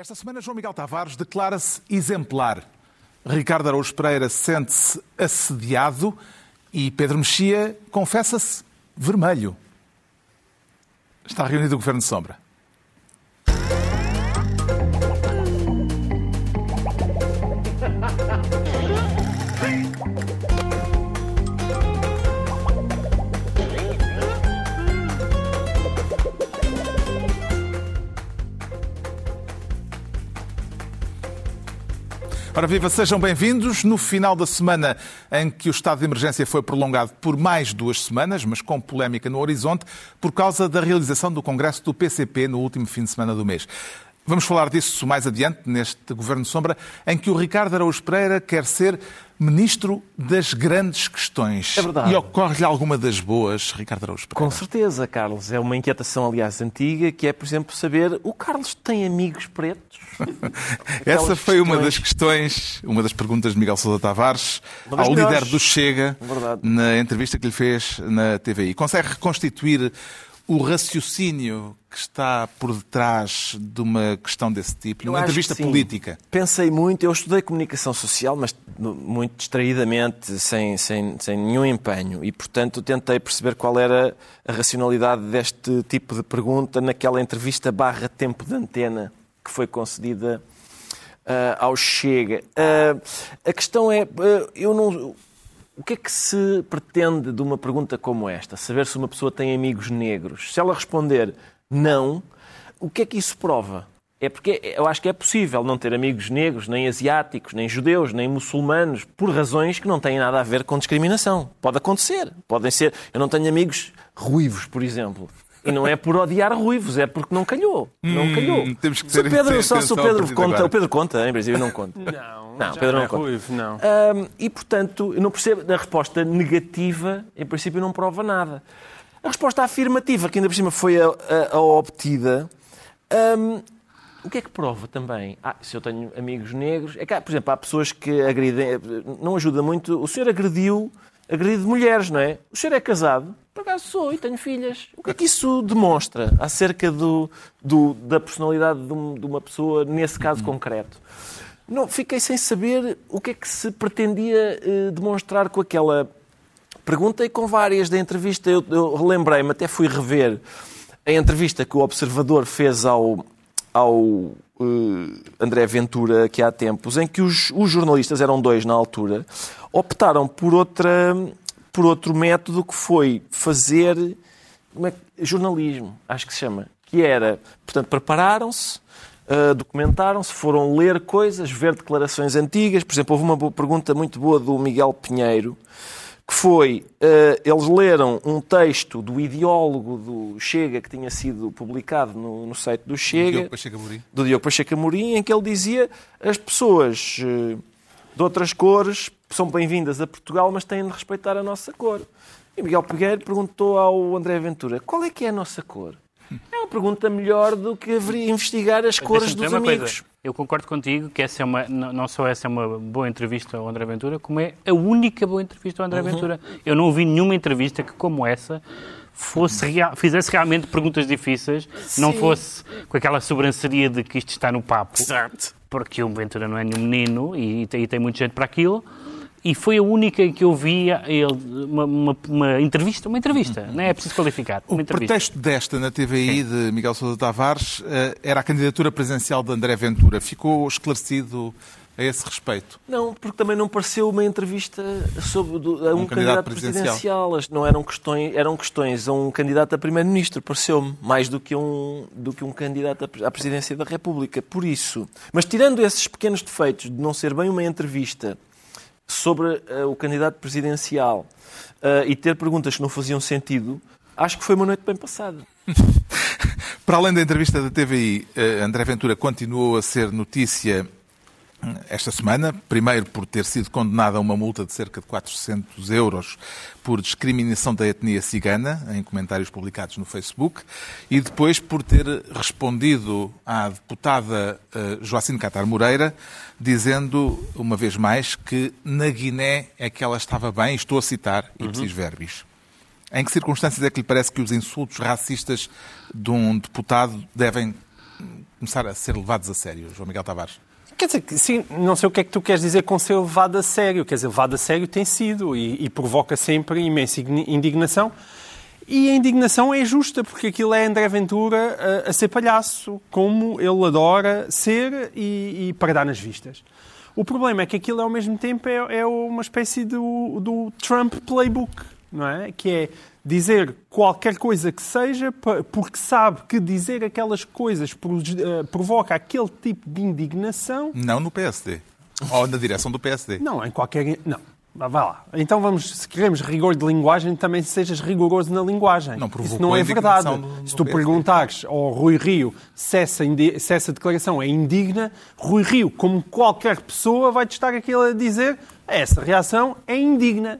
Esta semana, João Miguel Tavares declara-se exemplar. Ricardo Araújo Pereira sente-se assediado e Pedro Mexia confessa-se vermelho. Está reunido o Governo de Sombra. Ora viva, sejam bem-vindos. No final da semana em que o estado de emergência foi prolongado por mais duas semanas, mas com polémica no horizonte, por causa da realização do Congresso do PCP no último fim de semana do mês. Vamos falar disso mais adiante, neste Governo Sombra, em que o Ricardo Araújo Pereira quer ser Ministro das Grandes Questões. É verdade. E ocorre-lhe alguma das boas, Ricardo Araújo Pereira? Com certeza, Carlos. É uma inquietação, aliás, antiga, que é, por exemplo, saber o Carlos tem amigos pretos? Essa foi uma questões- das questões, uma das perguntas de Miguel Sousa Tavares Uma ao melhores. líder do Chega Verdade. na entrevista que lhe fez na TVI. Consegue reconstituir o raciocínio que está por detrás de uma questão desse tipo, numa entrevista política? Pensei muito, eu estudei comunicação social, mas muito distraídamente, sem, sem, sem nenhum empenho, e portanto tentei perceber qual era a racionalidade deste tipo de pergunta naquela entrevista barra tempo de antena que foi concedida ah, ao Chega. Ah, a questão é, ah, eu não. O que é que se pretende de uma pergunta como esta? Saber se uma pessoa tem amigos negros. Se ela responder não, o que é que isso prova? É porque eu acho que é possível não ter amigos negros, nem asiáticos, nem judeus, nem muçulmanos, por razões que não têm nada a ver com discriminação. Pode acontecer. Podem ser. Eu não tenho amigos ruivos, por exemplo. E não é por odiar ruivos, é porque não calhou. Não calhou. Hum, temos que se o ter Pedro, só se o Pedro conta, agora. o Pedro conta, em princípio não conta. Não, Não, Pedro não é conta. ruivo, não. Hum, e, portanto, eu não percebo, a resposta negativa, em princípio, não prova nada. A resposta afirmativa, que ainda por cima foi a, a- a obtida, hum, o que é que prova também? Ah, se eu tenho amigos negros, é que, por exemplo, há pessoas que agridem, não ajuda muito. O senhor agrediu, agride mulheres, não é? O senhor é casado? Por acaso sou e tenho filhas. O que é que isso demonstra acerca do, do- da personalidade de, um- de uma pessoa, nesse caso concreto? Não, fiquei sem saber o que é que se pretendia eh, demonstrar com aquela pergunta e com várias da entrevista. Eu, eu relembrei-me, até fui rever a entrevista que o Observador fez ao, ao eh, André Ventura aqui há tempos, em que os, os jornalistas, eram dois na altura, optaram por, outra, por outro método que foi fazer é que- jornalismo, acho que se chama, que era, portanto, prepararam-se, Uh, documentaram-se, foram ler coisas, ver declarações antigas. Por exemplo, houve uma pergunta muito boa do Miguel Pinheiro, que foi, uh, eles leram um texto do ideólogo do Chega, que tinha sido publicado no, no site do Chega, Diogo Pacheco Amorim. do Diogo Pacheco Amorim, em que ele dizia as pessoas eh, de outras cores são bem-vindas a Portugal, mas têm de respeitar a nossa cor. E Miguel Pegueiro perguntou ao André Ventura qual é que é a nossa cor? É uma pergunta melhor do que investigar as cores dos amigos. Coisa. Eu concordo contigo que essa é uma, não não só essa é uma boa entrevista ao André Ventura, como é a única boa entrevista ao André Uhum. Ventura. Eu não ouvi nenhuma entrevista que, como essa, fosse rea- fizesse realmente perguntas difíceis, não Sim. fosse com aquela sobranceria de que isto está no papo, Exato. porque o Ventura não é nenhum menino e, tem- e tem muito jeito para aquilo. E foi a única em que eu vi ele uma, uma- uma entrevista, uma entrevista, não é preciso qualificar, O pretexto desta na TVI de Miguel Sousa Tavares eh, era a candidatura presidencial de André Ventura. Ficou esclarecido a esse respeito? Não, porque também não pareceu uma entrevista sobre do- a um, Um candidato candidato, presidencial. presidencial. As- Não eram questões, eram questões a um candidato a primeiro-ministro, pareceu-me, mais do que, um, do que um candidato à presidência da República. Por isso. Mas tirando esses pequenos defeitos de não ser bem uma entrevista sobre eh, o candidato presidencial eh, e ter perguntas que não faziam sentido, acho que foi uma noite bem passada. Para além da entrevista da TVI, eh, André Ventura continuou a ser notícia esta semana, primeiro por ter sido condenado a uma multa de cerca de 400 euros por discriminação da etnia cigana, em comentários publicados no Facebook, e depois por ter respondido à deputada eh, Joacine Catar Moreira, dizendo, uma vez mais, que na Guiné é que ela estava bem, estou a citar, ipsis verbis. Em que circunstâncias é que lhe parece que os insultos racistas de um deputado devem começar a ser levados a sério, João Miguel Tavares? Quer dizer, sim, não sei o que é que tu queres dizer com ser levado a sério. Quer dizer, levado a sério tem sido e, e provoca sempre imensa indignação. E a indignação é justa, porque aquilo é André Ventura a, a ser palhaço, como ele adora ser e, e, para dar nas vistas. O problema é que aquilo, ao mesmo tempo, é, é uma espécie do, do Trump playbook, não é? Que é dizer qualquer coisa que seja, porque sabe que dizer aquelas coisas eh, provoca aquele tipo de indignação. Não no PSD. Ou na direção do PSD. Não, em qualquer. Não. Vá lá. Então vamos, se queremos rigor de linguagem, também sejas rigoroso na linguagem. Não Isso não é verdade. Se tu perguntares ao Rui Rio se essa, se essa declaração é indigna, Rui Rio, como qualquer pessoa, vai-te estar aquilo a dizer essa reação é indigna.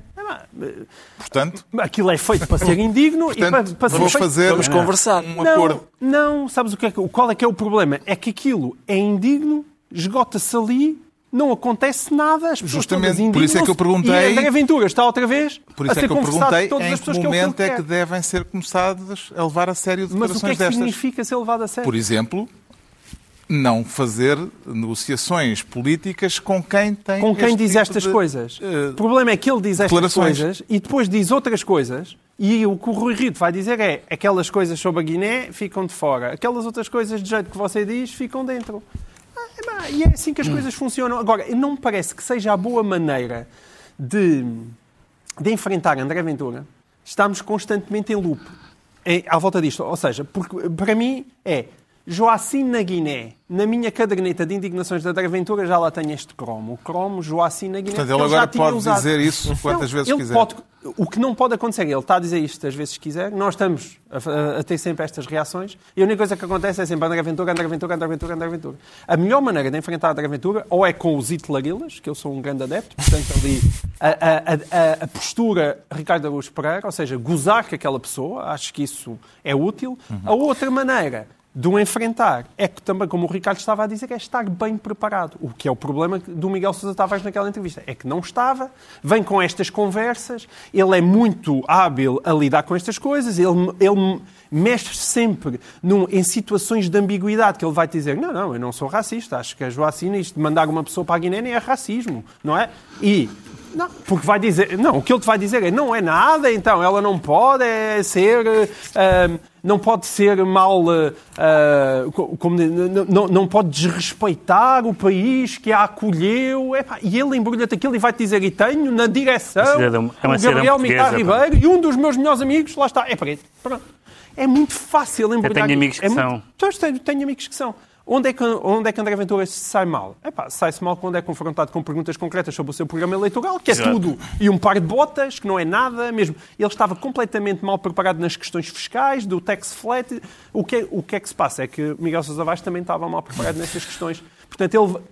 Portanto, aquilo é feito para ser indigno portanto, e para, para vamos ser fazer vamos conversar um acordo. Não, sabes o que é, qual é que é o problema? É que aquilo é indigno, esgota-se ali não acontece nada, as Justamente, por isso é que eu perguntei. E André Ventura está outra vez por isso é que eu perguntei em que momento que é que devem ser começadas a levar a sério declarações destas. Mas o que é que destas. significa ser levado a sério? Por exemplo, não fazer negociações políticas com quem tem Com quem diz tipo estas de, coisas. Uh, o problema é que ele diz estas coisas e depois diz outras coisas e o que o Rui Rio vai dizer é aquelas coisas sobre a Guiné ficam de fora, aquelas outras coisas de jeito que você diz ficam dentro. E é assim que as coisas funcionam. Agora, não me parece que seja a boa maneira de, de enfrentar André Ventura. Estamos constantemente em loop é, à volta disto. Ou seja, porque para mim é Joacim na Guiné. Na minha caderneta de indignações da André Ventura já lá tenho este cromo. O cromo Joacim na Guiné. Portanto, ele agora pode usado. dizer isso quantas não, vezes quiser. Pode, o que não pode acontecer, ele está a dizer isto às vezes quiser, nós estamos a, a, a, ter sempre estas reações e a única coisa que acontece é sempre André Ventura, André Ventura, André Ventura, André Ventura. A melhor maneira de enfrentar André Ventura ou é com os Hitlerilas, que eu sou um grande adepto, portanto ali a, a, postura Ricardo Araújo Pereira, ou seja, gozar com aquela pessoa, acho que isso é útil. Uhum. A outra maneira de o enfrentar é que também, como o Ricardo estava a dizer, é estar bem preparado. O que é o problema do Miguel Sousa Tavares naquela entrevista. É que não estava, vem com estas conversas, ele é muito hábil a lidar com estas coisas, ele, ele mexe sempre num, em situações de ambiguidade, que ele vai dizer, não, não, eu não sou racista, acho que a Joacina, isto de mandar uma pessoa para a Guiné é racismo, não é? E não, porque vai dizer, não, o que ele te vai dizer é não é nada, então ela não pode é ser, uh, não pode ser mal, uh, como, não, não pode desrespeitar o país que a acolheu. Epá, e ele embrulha-te aquilo e vai-te dizer, e tenho na direção é o Gabriel Mitar Ribeiro e um dos meus melhores amigos, lá está, é preto. Pronto. É muito fácil embrulhar. Eu tenho amigos que é são. Muito... Tenho, tenho amigos que são. Onde é que, onde é que André Ventura sai mal? sai-se mal quando é confrontado com perguntas concretas sobre o seu programa eleitoral, que é Exato. tudo e um par de botas, que não é nada mesmo. Ele estava completamente mal preparado nas questões fiscais, do tax flat. O que, é, o que é que se passa? É que Miguel Sousa Vaz também estava mal preparado nessas questões. Portanto, ele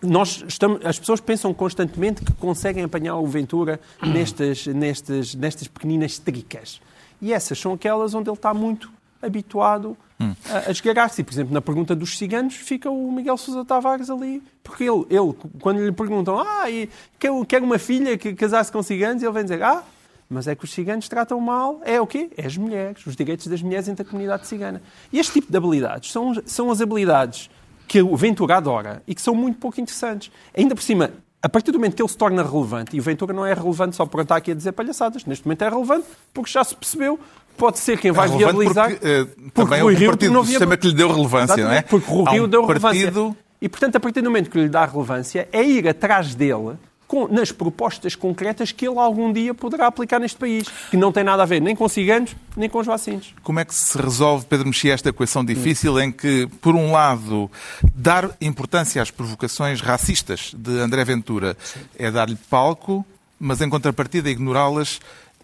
nós estamos, as pessoas pensam constantemente que conseguem apanhar o Ventura nestas, nestas, nestas pequeninas tricas. E essas são aquelas onde ele está muito habituado hum. a, a esgarar-se. Por exemplo, na pergunta dos ciganos, fica o Miguel Sousa Tavares ali, porque ele, ele quando lhe perguntam, ah, e quer, quer uma filha que casasse com ciganos, ele vem dizer, ah, mas é que os ciganos tratam mal, é o quê? É as mulheres, os direitos das mulheres entre a comunidade cigana. E este tipo de habilidades são, são as habilidades que o Ventura adora e que são muito pouco interessantes. Ainda por cima, a partir do momento que ele se torna relevante, e o Ventura não é relevante só por estar aqui a dizer palhaçadas, neste momento é relevante porque já se percebeu pode ser quem vai é viabilizar. Porque, uh, porque também Rui Rio, partido do sistema que lhe deu relevância, Exatamente, não é? Porque o Rio um deu relevância. Partido... E, portanto, a partir do momento que lhe dá relevância, é ir atrás dele com, nas propostas concretas que ele algum dia poderá aplicar neste país, que não tem nada a ver nem com ciganos, nem com os vacinos. Como é que se resolve, Pedro Mexia, esta equação difícil em que, por um lado, dar importância às provocações racistas de André Ventura é dar-lhe palco, mas, em contrapartida, ignorá-las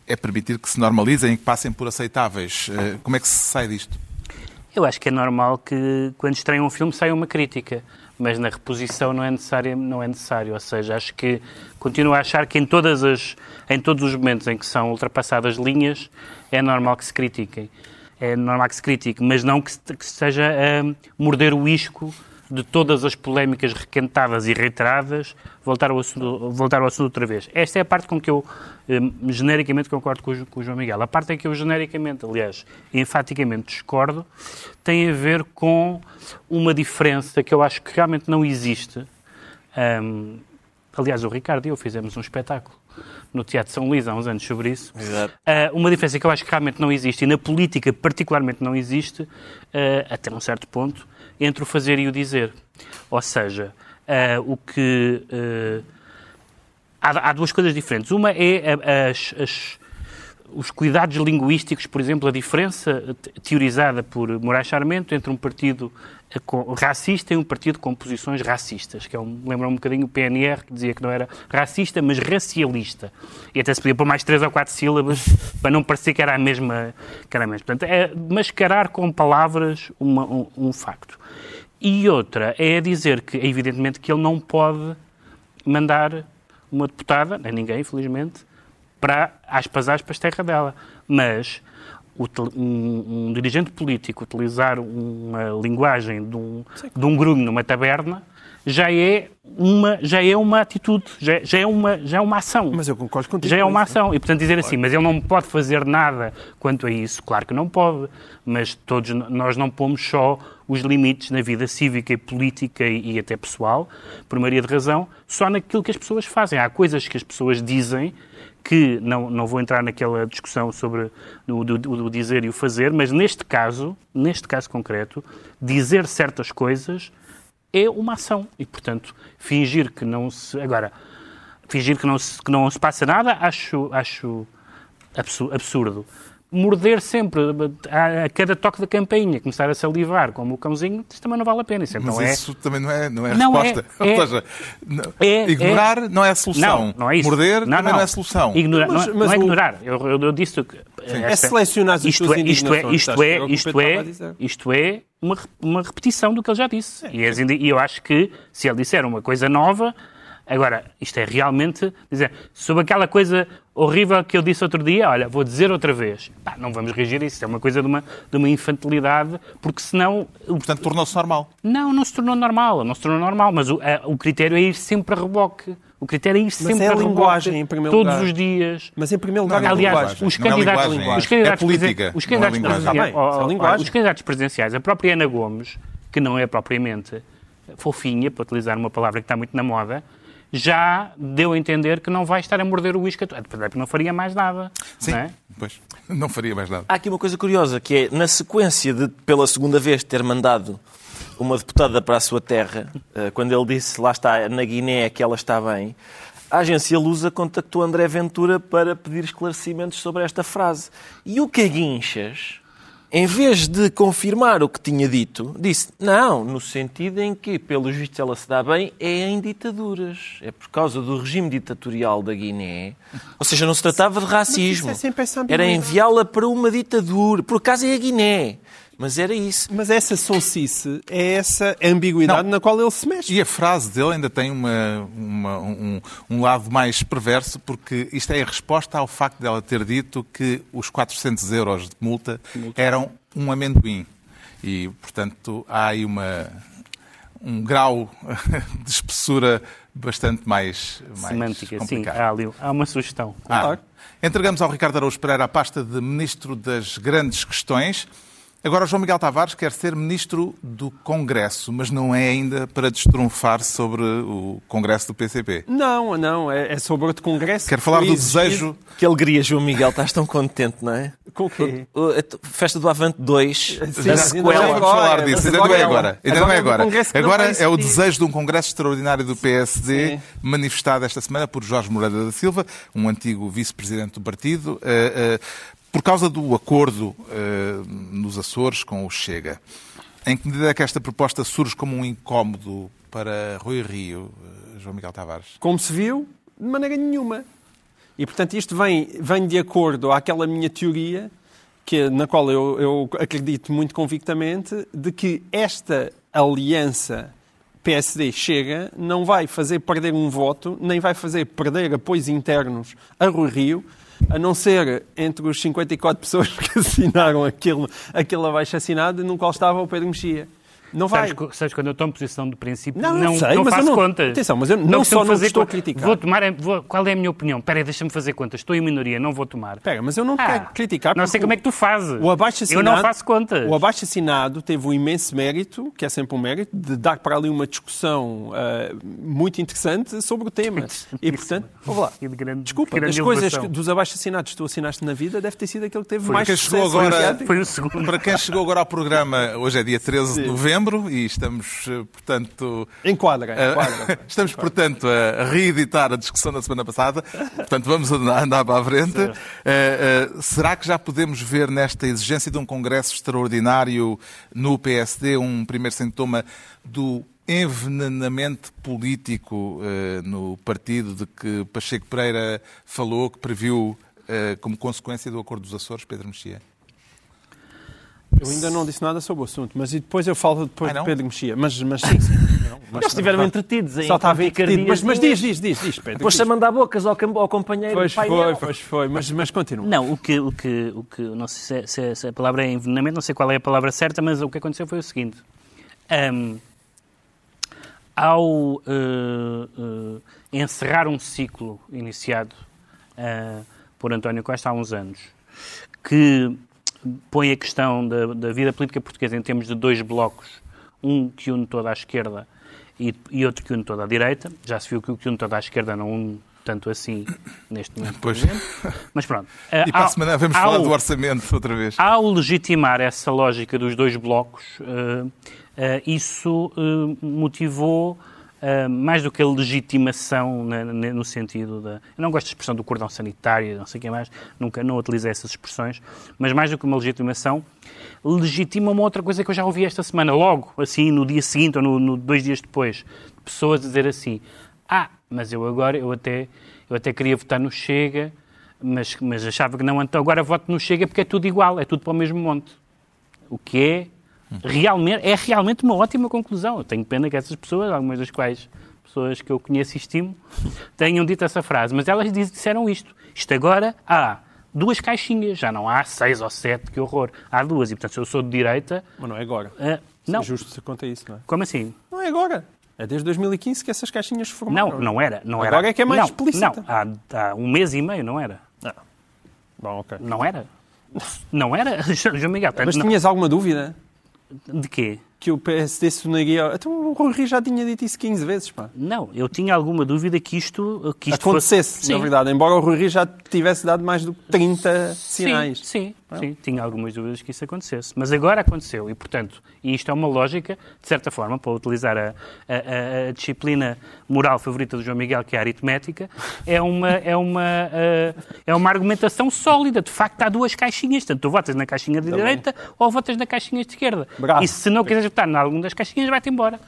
é permitir que se normalizem que passem por aceitáveis. Eh, como é que se sai disto? Eu acho que é normal que quando estreia um filme saia uma crítica, mas na reposição não é necessário, não é necessário. Ou seja, acho que continuo a achar que em, todas as, em todos os momentos em que são ultrapassadas linhas é normal que se critiquem. É normal que se critique, mas não que, que seja a morder o isco de todas as polémicas requentadas e reiteradas, voltar ao assunto, voltar ao assunto outra vez. Esta é a parte com que eu eh, genericamente concordo com o, com o João Miguel. A parte em que eu genericamente, aliás, enfaticamente discordo, tem a ver com uma diferença que eu acho que realmente não existe. Um, aliás, o Ricardo e eu fizemos um espetáculo no Teatro São Luís há uns anos sobre isso. Exato. Uh, uma diferença que eu acho que realmente não existe, e na política particularmente não existe, uh, até um certo ponto, entre o fazer e o dizer. Ou seja, uh, o que. Há, há, duas coisas diferentes. Uma é as, as os cuidados linguísticos, por exemplo, a diferença teorizada por Moraes Charmento entre um partido racista e um partido com posições racistas, que é um, lembra um bocadinho o PNR, que dizia que não era racista, mas racialista. E até se podia pôr mais três ou quatro sílabas para não parecer que era a mesma. Que era a mesma. Portanto, é mascarar com palavras uma, um, um facto. E outra é dizer que, evidentemente, que ele não pode mandar uma deputada, nem ninguém, infelizmente, para aspas, aspas, terra dela. Mas um, um, dirigente político utilizar uma linguagem de um, de um grunho numa taberna já é uma, já é uma atitude, já, já, é uma, já é uma ação. Mas eu concordo contigo. Já é uma ação. E, portanto, dizer assim, mas ele não pode fazer nada quanto a isso, claro que não pode. Mas todos nós não pomos só os limites na vida cívica e política e, e até pessoal, por maioria de razão, só naquilo que as pessoas fazem. Há coisas que as pessoas dizem que não, não vou entrar naquela discussão sobre o, do, dizer e o fazer, mas neste caso, neste caso concreto, dizer certas coisas é uma ação. E, portanto, fingir que não se agora fingir que não se, que não se passa nada acho acho absurdo morder sempre a, cada toque da campainha, começar a salivar como o cãozinho, isso também não vale a pena. Isso, Mas então isso é... também não é, não é a não resposta. É, é, Ou seja, é, ignorar é, não é a solução. Não, não é isso. Morder não, também não, é a solução. Ignorar, mas, não, mas não é o... ignorar. Eu, eu, eu disse que... é selecionar as isto é, isto é, isto é, isto é, isto é uma, uma repetição do que ele já disse. E, e eu acho que se ele disser uma coisa nova Agora, isto é realmente dizer, sobre aquela coisa horrível que eu disse outro dia, olha, vou dizer outra vez. Pá, não vamos reagir a isso, é uma coisa de uma, de uma infantilidade, porque senão... Portanto, tornou-se normal. Não, não se tornou normal, não se tornou normal, mas o, a, o critério é ir sempre a reboque. O critério é ir mas sempre é a, a linguagem, em primeiro todos lugar. os dias. Mas em primeiro lugar, não, aliás, os candidatos, é os candidatos, é política, os candidatos, é presidenciais, os candidatos presidenciais, a própria Ana Gomes, que não é propriamente fofinha, para utilizar uma palavra que está muito na moda, já deu a entender que não vai estar a morder o uísque, porque não faria mais nada. Sim, não é? pois, não faria mais nada. Há aqui uma coisa curiosa, que é, na sequência de, pela segunda vez, ter mandado uma deputada para a sua terra, eh, quando ele disse, lá está, na Guiné, que ela está bem, a agência Lusa contactou André Ventura para pedir esclarecimentos sobre esta frase. E o Caguinchas em vez de confirmar o que tinha dito, disse não, no sentido em que, pelo visto, ela se dá bem, é em ditaduras. É por causa do regime ditatorial da Guiné. Ou seja, não se tratava de racismo. É Era enviá-la para uma ditadura. Por acaso é a Guiné. Mas era isso. Mas essa sonsice é essa ambiguidade não. na qual ele se mexe. E a frase dele ainda tem uma, uma, um, um, lado mais perverso, porque isto é a resposta ao facto dela ter dito que os 400 euros de multa, multa. eram um amendoim. E, portanto, há aí uma, um grau de espessura bastante mais, mais Semântica, complicado. sim. Há, ali, há uma sugestão. Ah, entregamos ao Ricardo Araújo Pereira a pasta de Ministro das Grandes Questões. Agora, João Miguel Tavares quer ser ministro do Congresso, mas não é ainda para destrunfar sobre o Congresso do PCP. Não, não, é, é sobre outro Congresso. Quer falar do desejo. Que alegria, João Miguel, estás tão contente, não é? Com o quê? Festa do Avante 2, da sequela. Vamos falar disso, ainda não é agora. Ainda não é agora. Agora é o desejo de um Congresso extraordinário do PSD, Sim. manifestado esta semana por Jorge Moreira da Silva, um antigo vice-presidente do partido, eh, eh, por causa do acordo uh, nos Açores com o Chega, em que medida é que esta proposta surge como um incómodo para Rui Rio, uh, João Miguel Tavares? Como se viu, de maneira nenhuma. E, portanto, isto vem, vem de acordo àquela minha teoria, que, na qual eu, eu acredito muito convictamente, de que esta aliança PSD-Chega não vai fazer perder um voto, nem vai fazer perder apoios internos a Rui Rio, a não ser entre os 54 pessoas que assinaram aquele, aquele abaixo assinado, no qual estava o Pedro Mexia. Não vai. Sabes, sabes quando eu estou em posição de princípio, Não, não, sei, não mas eu faço não- contas. atenção, mas eu não só não estou a criticar. Vou tomar, vou- qual é a minha opinião? Espera aí, deixa-me fazer contas. Estou em minoria, não vou tomar. Espera, mas eu não Ah, quero criticar. Não sei como é que tu fazes. O abaixo eu não faço contas. O abaixo assinado teve o imenso mérito, que é sempre um mérito, de dar para ali uma discussão ah, muito interessante sobre o tema. E portanto, vamos lá. E de grande- Desculpa, de grande das coisas que- dos abaixo assinados que tu assinaste na vida, deve ter sido aquele que teve Para mais sucesso agora-. Foi o segundo. Para quem chegou agora ao programa, hoje é dia 13 de novembro e estamos, eh, portanto, Enquadra, Eh, enquadra. Estamos, portanto, a reeditar a discussão da semana passada. Portanto, vamos andar andar para a frente. Eh, eh, será que já podemos ver nesta exigência de um congresso extraordinário no PSD um primeiro sintoma do envenenamento político eh, no partido de que Pacheco Pereira falou, que previu eh, como consequência do Acordo dos Açores, Pedro Mexia? Eu ainda não disse nada sobre o assunto, mas e depois eu falo depois de Pedro Mexia. Mas, mas sim, sim. Não, mas- Eles estiveram entretidos em Só está a ver picardias. Mas, mas diz, diz, diz, diz, Pedro. Depois diz. a mandar bocas ao, ao companheiro Pois foi, pois foi, mas, mas continua. Não, o que, o que, o que não sei se, é- se é- se a palavra é envenenamento, não sei qual é a palavra certa, mas o que aconteceu foi o seguinte. Ahm, ao eh, eh, encerrar um ciclo iniciado eh, por António Costa há uns anos, que põe a questão da, da vida política portuguesa em termos de dois blocos, um que une toda a esquerda e, e outro que une toda a direita. Já se viu que o que une toda a esquerda não une tanto assim neste momento. Pois. Mas pronto. E para a ao- semana vamos ao- falar do orçamento outra vez. ao legitimar essa lógica dos dois blocos, eh, eh, isso eh, motivou eh, mais do que a legitimação na- na- no sentido da. Eu não gosto da expressão do cordão sanitário, não sei o que mais, nunca não utilizei essas expressões, mas mais do que uma legitimação, legitima uma outra coisa que eu já ouvi esta semana, logo, assim, no dia seguinte ou no, no- dois dias depois, de pessoas dizer assim: Ah, mas eu agora, eu até, eu até queria votar no Chega, mas, mas achava que não, então agora voto no Chega porque é tudo igual, é tudo para o mesmo monte. O que é realmente, é realmente uma ótima conclusão. Eu tenho pena que essas pessoas, algumas das quais pessoas que eu conheço e estimo, tenham dito essa frase, mas elas disseram isto. Isto agora há duas caixinhas, já não há seis ou sete, que horror. Há duas, e portanto, se eu sou de direita, Mas não é agora. ah, não. É justo se conta isso, não é? Como assim? Não é agora. É desde 2015 que essas caixinhas formaram. Não, não era. Não era. Agora é que é mais não, explícita. Não, há, há um mês e meio não era. Não. Bom, ok. Não era. Não era, João Miguel. Mas não- tinhas alguma dúvida De quê? que o PSD se negaria... Então o Rui Rio já tinha dito isso 15 vezes, pá. Não, eu tinha alguma dúvida que isto, que isto Acontecesse, fosse... na Sim. verdade. Embora o Rui Rio já tivesse dado mais do que 30 sinais. Sim, sim, sim, tinha algumas dúvidas que isso acontecesse. Mas agora aconteceu e, portanto, e isto é uma lógica, de certa forma, para utilizar a, a- a- disciplina moral favorita do João Miguel, que é a aritmética, é uma, é uma, eh, é uma argumentação sólida. De facto, há duas caixinhas, tanto tu votas na caixinha de direita ou votas na caixinha de esquerda. Bravo. E se não quiseres votar em alguma das caixinhas, vai-te embora.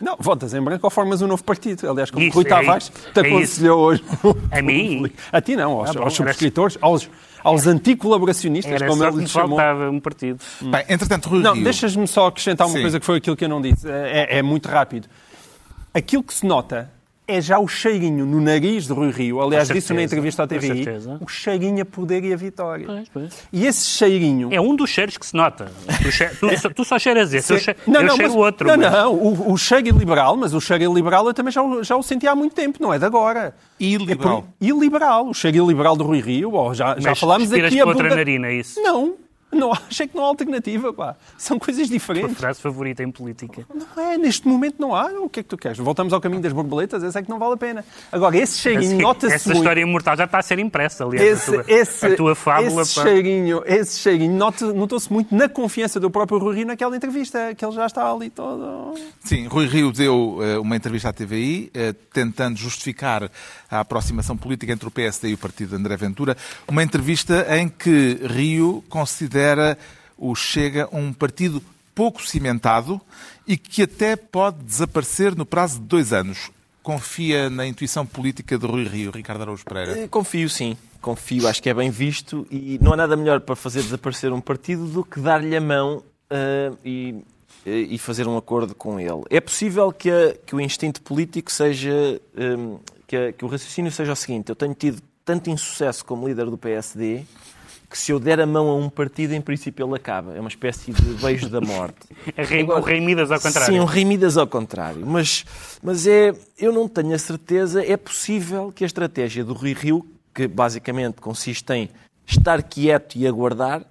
Não, votas em branco ou formas um novo partido. Aliás, como Isso, Rui é Tavares te É aconselhou hoje. A mim? A ti não, aos, Ah, bom, aos subscritores, aos, aos anticolaboracionistas, Era como ele lhes chamou. faltava um partido. Bem, entretanto, Rui Não, Rio... deixas-me só acrescentar uma Sim. coisa que foi aquilo que eu não disse. É, é muito rápido. Aquilo que se nota é já o cheirinho no nariz de Rui Rio. Aliás, Com disse na certeza, entrevista à com TVI. certeza. O cheirinho a poder e a vitória. Pois, pois. E esse cheirinho... É um dos cheiros que se nota. Tu, che- tu só- tu só cheiras esse, eu, che- Não, eu não, cheiro mas- o outro. Não, mas- não, o, o cheiro iliberal, mas o cheiro iliberal eu também já, o- já o senti há muito tempo, não é de agora. Iliberal. É por- iliberal. O cheiro iliberal do Rui Rio, ó, já, já Mas falámos aqui... com outra abunda- narina, é isso? Não, não, achei que não há alternativa, pá. São coisas Tua diferentes. frase favorita em política. Não é, neste momento não há. O que é que tu queres? Voltamos ao caminho das borboletas, esse é que não vale a pena. Agora, esse cheirinho Assim, nota-se essa muito. história imortal já está a ser impressa, aliás. Esse, a, tua, esse, a tua fábula. esse pá. cheirinho, esse cheirinho nota- notou-se muito na confiança do próprio Rui Rio naquela entrevista, que ele já está ali todo... Sim, Rui Rio deu eh, uma entrevista à TVI, eh, tentando justificar a aproximação política entre o PSD e o partido de André Ventura. Uma entrevista em que Rio considera o Chega um partido pouco cimentado e que até pode desaparecer no prazo de dois anos. Confia na intuição política de Rui Rio, Ricardo Araújo Pereira. Eh, Confio, sim. Confio, acho que é bem visto e não há nada melhor para fazer desaparecer um partido do que dar-lhe a mão ah, e, e fazer um acordo com ele. É possível que, a- que o instinto político seja. hum, que, a- que o raciocínio seja o seguinte: eu tenho tido tanto insucesso como líder do PSD que se eu der a mão a um partido, em princípio ele acaba. É uma espécie de beijo da morte. É rei, o rei Midas ao contrário. Sim, um rei Midas ao contrário. Mas, mas é, eu não tenho a certeza, é possível que a estratégia do Rui Rio, que basicamente consiste em estar quieto e aguardar,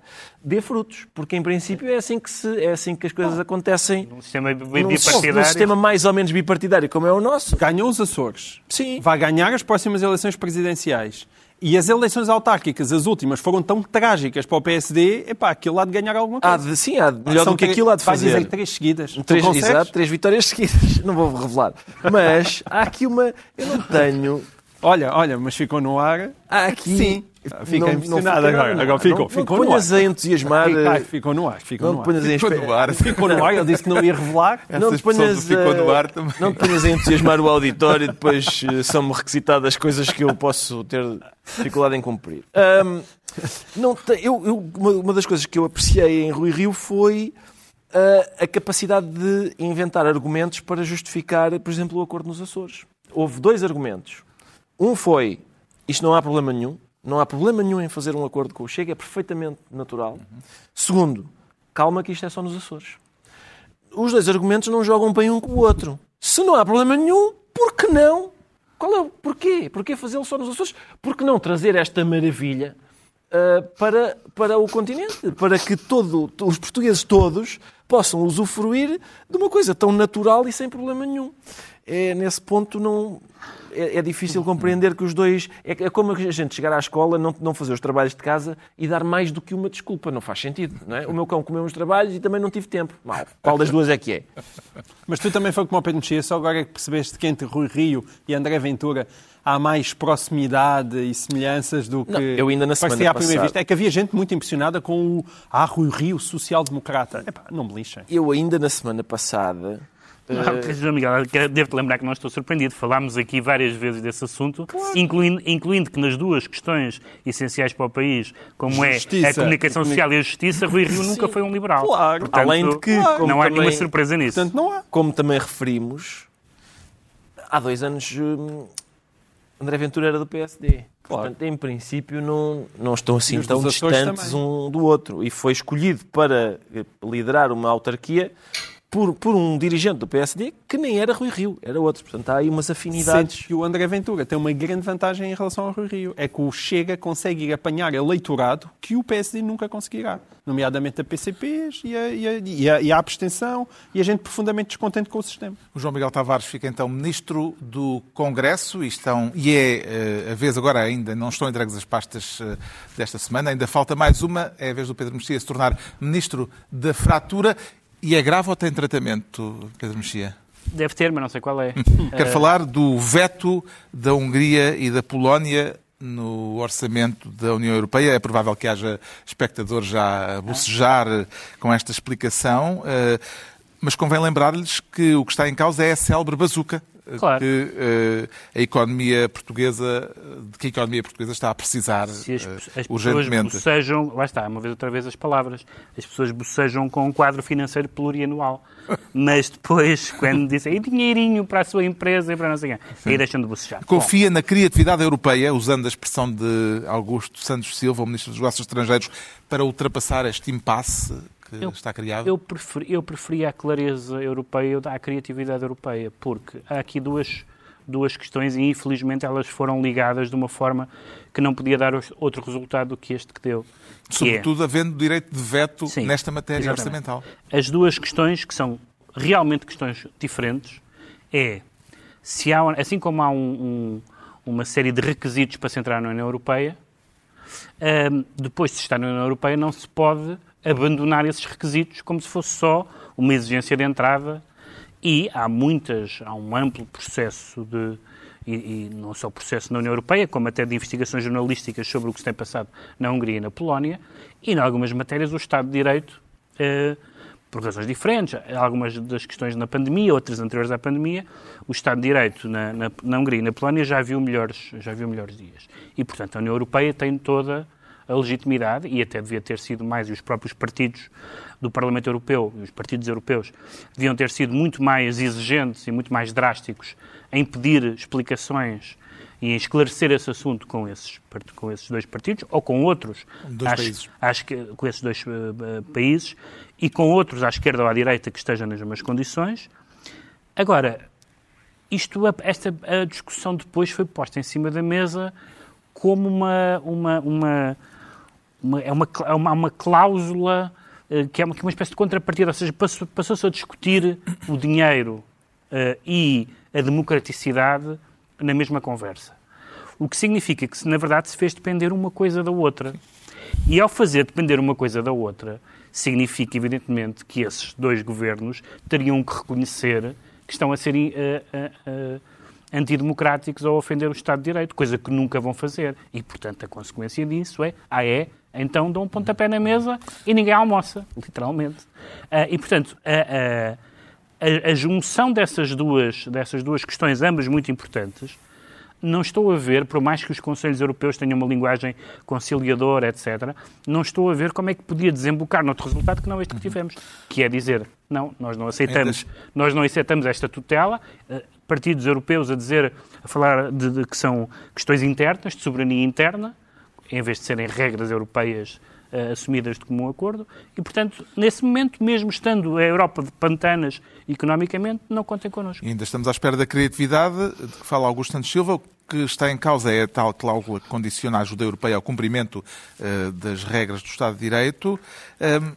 dê frutos. Porque, em princípio, é assim que, se, é assim que as coisas acontecem Num sistema bipartidário. num sistema mais ou menos bipartidário, como é o nosso. Ganhou os Açores. Sim. Vai ganhar as próximas eleições presidenciais. E as eleições autárquicas, as últimas, foram tão trágicas para o PSD, epá, aquilo há de ganhar alguma Há coisa. de, sim, há de, melhor São do que três- aquilo há de Vai fazer. dizer três seguidas. Três, exato, três vitórias seguidas. Não vou revelar. Mas há aqui uma. Eu não tenho. Olha, olha, mas ficou no ar. Há aqui. Sim. Fica impressionado agora. Agora ficou. Não, Ficou não ponhas ar. a entusiasmar. Eh, ficou no ar. Ficou Não no te ar. ponhas Ficou no ar. Ficou no ar. Ele disse que não ia revelar. Não te ponhas ficou a- no ar também. Não te ponhas a entusiasmar o auditório e depois eh, são-me requisitadas coisas que eu posso ter dificuldade em cumprir. Ahm, não eu, eu- uma, uma das coisas que eu apreciei em Rui Rio foi ah, a capacidade de inventar argumentos para justificar, por exemplo, o acordo nos Açores. Houve dois argumentos. Um foi, isto não há problema nenhum, não há problema nenhum em fazer um acordo com o Chega, é perfeitamente natural. Segundo, calma que isto é só nos Açores os dois argumentos não jogam bem um com o outro. Se não há problema nenhum, por que não? Qual é o porquê? Porquê fazê-lo só nos Açores? Por que não trazer esta maravilha ah, para, para o continente? Para que todo, os portugueses todos possam usufruir de uma coisa tão natural e sem problema nenhum. É, nesse ponto não... É, é difícil compreender que os dois... É, é como a gente chegar à escola, não, não fazer os trabalhos de casa e dar mais do que uma desculpa. Não faz sentido. Não é? O meu cão comeu uns trabalhos e também não tive tempo. Mal. Qual das duas é que é? Mas tu também foi como o Pedro Mexia, só agora é que percebeste que entre Rui Rio e André Ventura há mais proximidade e semelhanças do que Não, eu ainda na semana à primeira passada- vista. É que havia gente muito impressionada com o ah, Rui Rio social-democrata. Epá, não me lixem. Eu ainda na semana passada... Não, João Miguel, devo-te lembrar que não estou surpreendido. Falámos aqui várias vezes desse assunto, incluindo, incluindo que nas duas questões essenciais para o país, como é Justiça a comunicação comuni- social e a justiça, Rui Rio nunca foi um liberal. Claro. Portanto, Além de que, não como há também- nenhuma surpresa nisso. Portanto, não há. Como também referimos, há dois anos hum, André Ventura era do PSD. Claro. Portanto, em princípio, não, não estão assim tão distantes também. um do outro. E foi escolhido para eh, liderar uma autarquia por, por um dirigente do PSD que nem era Rui Rio, era outro. Portanto, há aí umas afinidades. Sentes que o André Ventura tem uma grande vantagem em relação ao Rui Rio. É que o Chega consegue ir apanhar eleitorado que o PSD nunca conseguirá. Nomeadamente a PCPs e a, e a, e a, e a abstenção e a gente profundamente descontente com o sistema. O João Miguel Tavares fica então ministro do Congresso e, estão, e é eh, a vez agora ainda, não estão entregues as pastas eh, desta semana, ainda falta mais uma, é a vez do Pedro Mexia se tornar ministro da fratura e é grave ou tem tratamento, Pedro Mexia? Deve ter, mas não sei qual é. Quero falar do veto da Hungria e da Polónia no orçamento da União Europeia. É provável que haja espectadores já a bocejar com esta explicação, eh, mas convém lembrar-lhes que o que está em causa é a célebre bazuca. Claro. Que eh, a economia portuguesa, de que a economia portuguesa está a precisar Se as, eh, as pessoas urgentemente. bocejam, lá está, uma vez outra vez as palavras, as pessoas bocejam com um quadro financeiro plurianual. Mas depois, quando dizem e dinheirinho para a sua empresa e para não sei quem, aí deixam de bocejar. Confia na criatividade europeia, usando a expressão de Augusto Santos Silva, o Ministro dos Negócios Estrangeiros, para ultrapassar este impasse que Eu- está criado? Eu, preferi, eu preferia a clareza europeia à criatividade europeia, porque há aqui duas, duas questões e infelizmente elas foram ligadas de uma forma que não podia dar outro resultado do que este que deu. Que é, Sobretudo havendo direito de veto Sim, nesta matéria exatamente. orçamental. as duas questões que são realmente questões diferentes é se há, assim como há um- um- uma série de requisitos para se entrar na União Europeia, hum, depois de se estar na União Europeia não se pode abandonar esses requisitos como se fosse só uma exigência de entrada e há muitas, há um amplo processo de e, e não só processo na União Europeia, como até de investigações jornalísticas sobre o que se tem passado na Hungria e na Polónia, e em algumas matérias o Estado de Direito eh, por razões diferentes, algumas das questões na pandemia, outras anteriores à pandemia, o Estado de Direito na, na, na Hungria e na Polónia já viu, melhores, já viu melhores dias. E, portanto, a União Europeia tem toda a legitimidade, e até devia ter sido mais, e os próprios partidos do Parlamento Europeu, e os partidos europeus, deviam ter sido muito mais exigentes e muito mais drásticos em pedir explicações e em esclarecer esse assunto com esses, com esses dois partidos ou com outros Dois acho- países. acho que com esses dois eh, países e com outros à esquerda ou à direita que estejam nas mesmas condições. Agora, isto, esta a discussão depois foi posta em cima da mesa como uma, uma, uma, uma- é uma, é uma, uma cláusula eh, que é uma, que é uma espécie de contrapartida, ou seja, passou- passou-se a discutir o dinheiro eh, e a democraticidade na mesma conversa. O que significa que, na verdade, se fez depender uma coisa da outra. E ao fazer depender uma coisa da outra, significa, evidentemente, que esses dois governos teriam que reconhecer que estão a ser eh, eh, antidemocráticos ou a ofender o Estado de Direito, coisa que nunca vão fazer. E, portanto, a consequência disso é, ah é, então dão um pontapé na mesa e ninguém almoça, literalmente. Ah, e, portanto, a, a- a, a junção dessas duas, dessas duas questões, ambas muito importantes, não estou a ver, por mais que os Conselhos Europeus tenham uma linguagem conciliadora, etc., não estou a ver como é que podia desembocar noutro resultado que não este que tivemos, que é dizer, não, nós não aceitamos, nós não aceitamos esta tutela, eh, partidos europeus a dizer, a falar de, de que são questões internas, de soberania interna, em vez de serem regras europeias eh, assumidas de comum acordo, e, portanto, nesse momento, mesmo estando a Europa de pantanas economicamente, não contem connosco. E ainda estamos à espera da criatividade de que fala Augusto Santos Silva. Que está em causa é a tal cláusula que condiciona a ajuda europeia ao cumprimento eh, das regras do Estado de Direito. Ahm,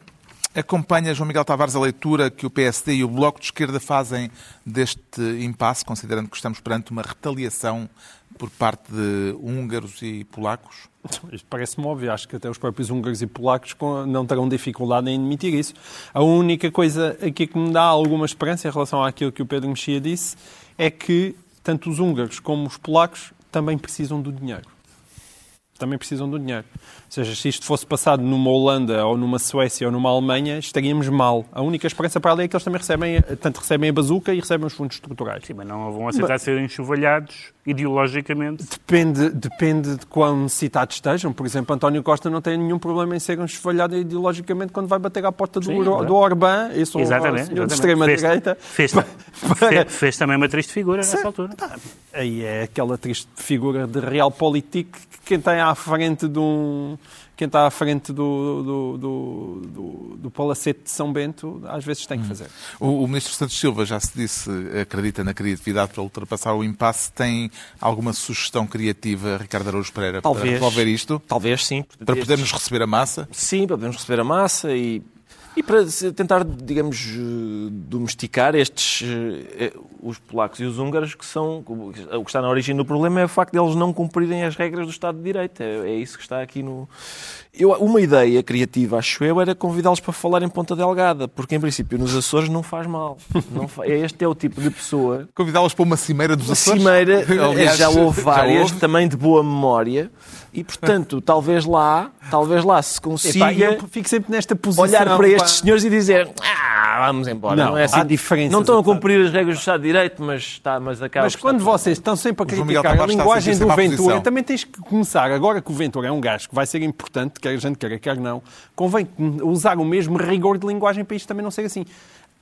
acompanha, João Miguel Tavares, a leitura que o PSD e o Bloco de Esquerda fazem deste impasse, considerando que estamos perante uma retaliação por parte de húngaros e polacos? Isto parece-me óbvio. Acho que até os próprios húngaros e polacos não terão dificuldade em admitir isso. A única coisa aqui que me dá alguma esperança em relação àquilo que o Pedro Mexia disse é que tanto os húngaros como os polacos também precisam do dinheiro. Também precisam do dinheiro. Ou seja, se isto fosse passado numa Holanda ou numa Suécia ou numa Alemanha, estaríamos mal. A única esperança para ali é que eles também recebem, tanto recebem a bazuca e recebem os fundos estruturais. Sim, mas não vão aceitar ser enxovalhados ideologicamente. Depende, depende de quão necessitados estejam. Por exemplo, António Costa não tem nenhum problema em ser esfolhado ideologicamente quando vai bater à porta do, Sim, do, Orbán, esse ou Exatamente. de extrema-direita. Fez, fez, fez, também uma triste figura nessa altura. Aí é aquela triste figura de realpolitik que quem está à frente de um... Quem está à frente do, do, do, do, do Palacete de São Bento às vezes tem que fazer. O, o Ministro Santos Silva já se disse, acredita na criatividade para ultrapassar o impasse. Tem alguma sugestão criativa, Ricardo Araújo Pereira, para Talvez. resolver isto? Talvez sim. Para podermos receber a massa? Sim, para podermos receber a massa e, e para tentar, digamos, domesticar estes, eh, eh, os polacos e os húngaros, que são, o que está na origem do problema é o facto de eles não cumprirem as regras do Estado de Direito. É, é isso que está aqui no... Eu, uma ideia criativa, acho eu, era convidá-los para falar em Ponta Delgada, porque em princípio nos Açores não faz mal. Não fa- Este é o tipo de pessoa Convidá-los para uma cimeira dos Açores? Cimeira, Aliás, já houve várias, houve. também de boa memória, e portanto, talvez lá, talvez lá se Epá, consiga eu fico sempre nesta posição. olhar para pá. estes senhores e dizer ah, vamos embora. Não, Não, é assim, há diferenças, Não estão a cumprir as regras do Estado de Direito, mas, está, mas acaba Mas quando vocês estão sempre a criticar a linguagem do Ventura, também tens que começar, agora que o Ventura é um gajo que vai ser importante, quer a gente queira, quer não, convém usar o mesmo rigor de linguagem para isto também não ser assim.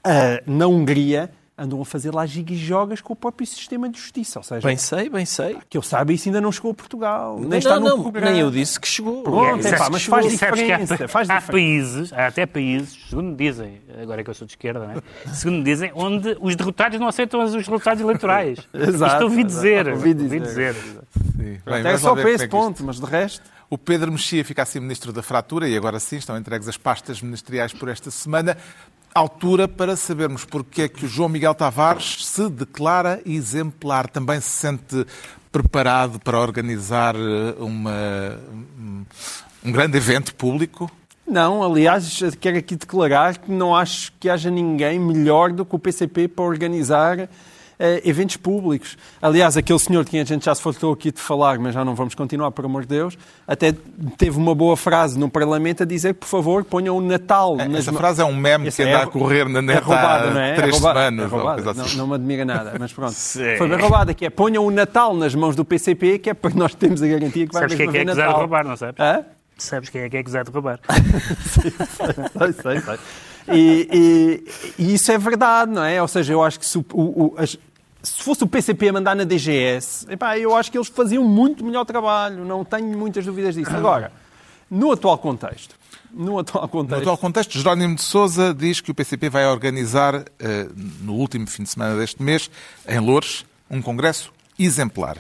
Ah, na Hungria andam a fazer lá gigas com o próprio sistema de justiça, ou seja, Bem sei, bem sei. que eu saiba isso ainda não chegou a Portugal, nem Nem, está não, no não, programa. nem eu disse que chegou. Pronto, É, é pá, que mas faz diferença, faz há diferença. países, há até países, segundo dizem, agora que eu sou de esquerda, não é? segundo dizem, onde os derrotados não aceitam os resultados eleitorais. Exato, Isto ouvi dizer. Ouvi Ouvi dizer. dizer. Sim. Bem, lá só para esse é ponto, isto- mas de resto... O Pedro Mexia fica assim Ministro da Fratura e agora sim estão entregues as pastas ministeriais por esta semana. Altura para sabermos porque é que o João Miguel Tavares se declara exemplar. Também se sente preparado para organizar eh, uma, um- grande evento público? Não, aliás, quero aqui declarar que não acho que haja ninguém melhor do que o PCP para organizar eventos públicos. Aliás, aquele senhor de quem a gente já se fartou aqui de falar, mas já não vamos continuar, por amor de Deus, até teve uma boa frase no Parlamento a dizer que, por favor, ponham o Natal. nas Essa ma- frase é um meme Essa que é anda a rou- correr na é net roubada, não há é? três é roubada, semanas. é ou roubada. assim. não, não me admira nada, mas pronto. Foi bem roubada, que é ponham o Natal nas mãos do PCP, que é para nós termos a garantia que vai Sabes quem é que é acusado de Natal. roubar, não sabes? Hã? Sabes quem é que é acusado de roubar? sei, sei, sei. E, e- e isso é verdade, não é? Ou seja, eu acho que se o- o- o- as- se fosse o PCP a mandar na DGS, epá, eu acho que eles faziam muito melhor trabalho, não tenho muitas dúvidas disso. Agora, no atual contexto, no atual No contexto, atual contexto, Jerónimo de Sousa diz que o PCP vai organizar, eh, no último fim de semana deste mês, em Loures, um congresso exemplar.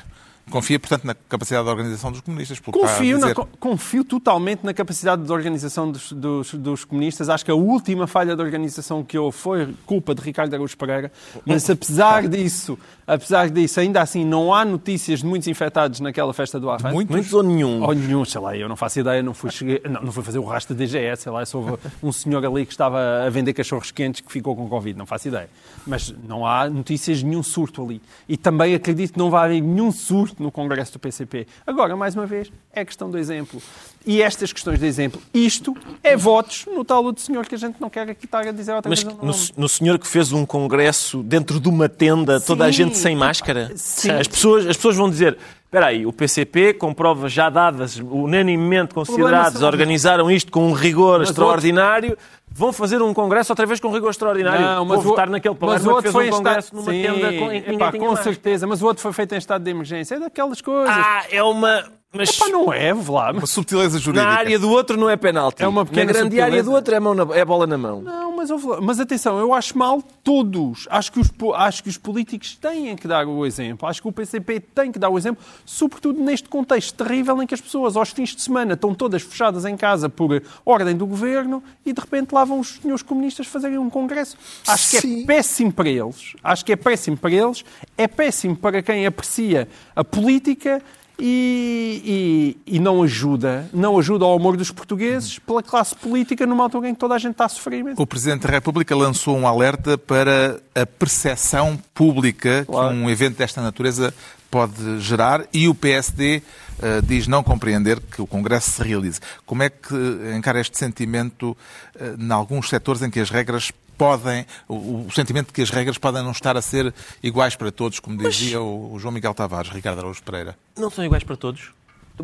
Confia, portanto, na capacidade de organização dos comunistas. Confio, na- dizer. co- confio totalmente na capacidade de organização dos, dos- dos comunistas. Acho que a última falha de organização que houve foi culpa de Ricardo Araújo Pereira. Mas apesar disso, apesar disso, ainda assim não há notícias de muitos infectados naquela festa do Avante. Muitos? Muitos ou nenhum? Ou nenhum, sei lá, eu não faço ideia, não fui, cheguei- não, não fui fazer o rastro da DGS, sei lá, houve um senhor ali que estava a vender cachorros quentes que ficou com Covid, não faço ideia. Mas não há notícias de nenhum surto ali. E também acredito que não vai haver nenhum surto no Congresso do PCP. Agora, mais uma vez, é questão do exemplo. E estas questões de exemplo, isto é votos no tal outro senhor que a gente não quer aqui estar a dizer outra Mas vez. o no, no senhor que fez um congresso dentro de uma tenda, toda a Sim. gente sem máscara? Sim. As pessoas, as pessoas vão dizer, espera aí, o PCP, com provas já dadas, unanimemente consideradas, organizaram isto com um rigor Mas extraordinário, vão fazer um congresso outra vez com rigor extraordinário. Não, Vou mas o- votar naquele mas palerma o que outro fez foi um congresso estado- numa Sim, tenda com, em que ninguém epá, tinha Com máscara. certeza, mas o outro foi feito em estado de emergência. É daquelas coisas. Ah, é uma... Mas Epá, não é, Vlá. Uma subtileza jurídica. na área do outro não é penalti. É uma pequena Na grande subtileza. área do outro é, mão na- é bola na mão. Não, mas, mas atenção, eu acho mal todos. Acho que, os, acho que os políticos têm que dar o exemplo. Acho que o PCP tem que dar o exemplo, sobretudo neste contexto terrível em que as pessoas aos fins de semana estão todas fechadas em casa por ordem do governo e de repente lá vão os senhores comunistas fazerem um congresso. Acho que Sim. é péssimo para eles. Acho que é péssimo para eles. É péssimo para quem aprecia a política e, e- e não ajuda, não ajuda ao amor dos portugueses pela classe política numa altura em que toda a gente está a sofrer imenso. O Presidente da República lançou um alerta para a percepção pública Claro. que um evento desta natureza pode gerar e o PSD eh, diz não compreender que o Congresso se realize. Como é que encara este sentimento eh, em alguns setores em que as regras podem, o, o sentimento de que as regras podem não estar a ser iguais para todos, como dizia o, o João Miguel Tavares, Ricardo Araújo Pereira? Não são iguais para todos.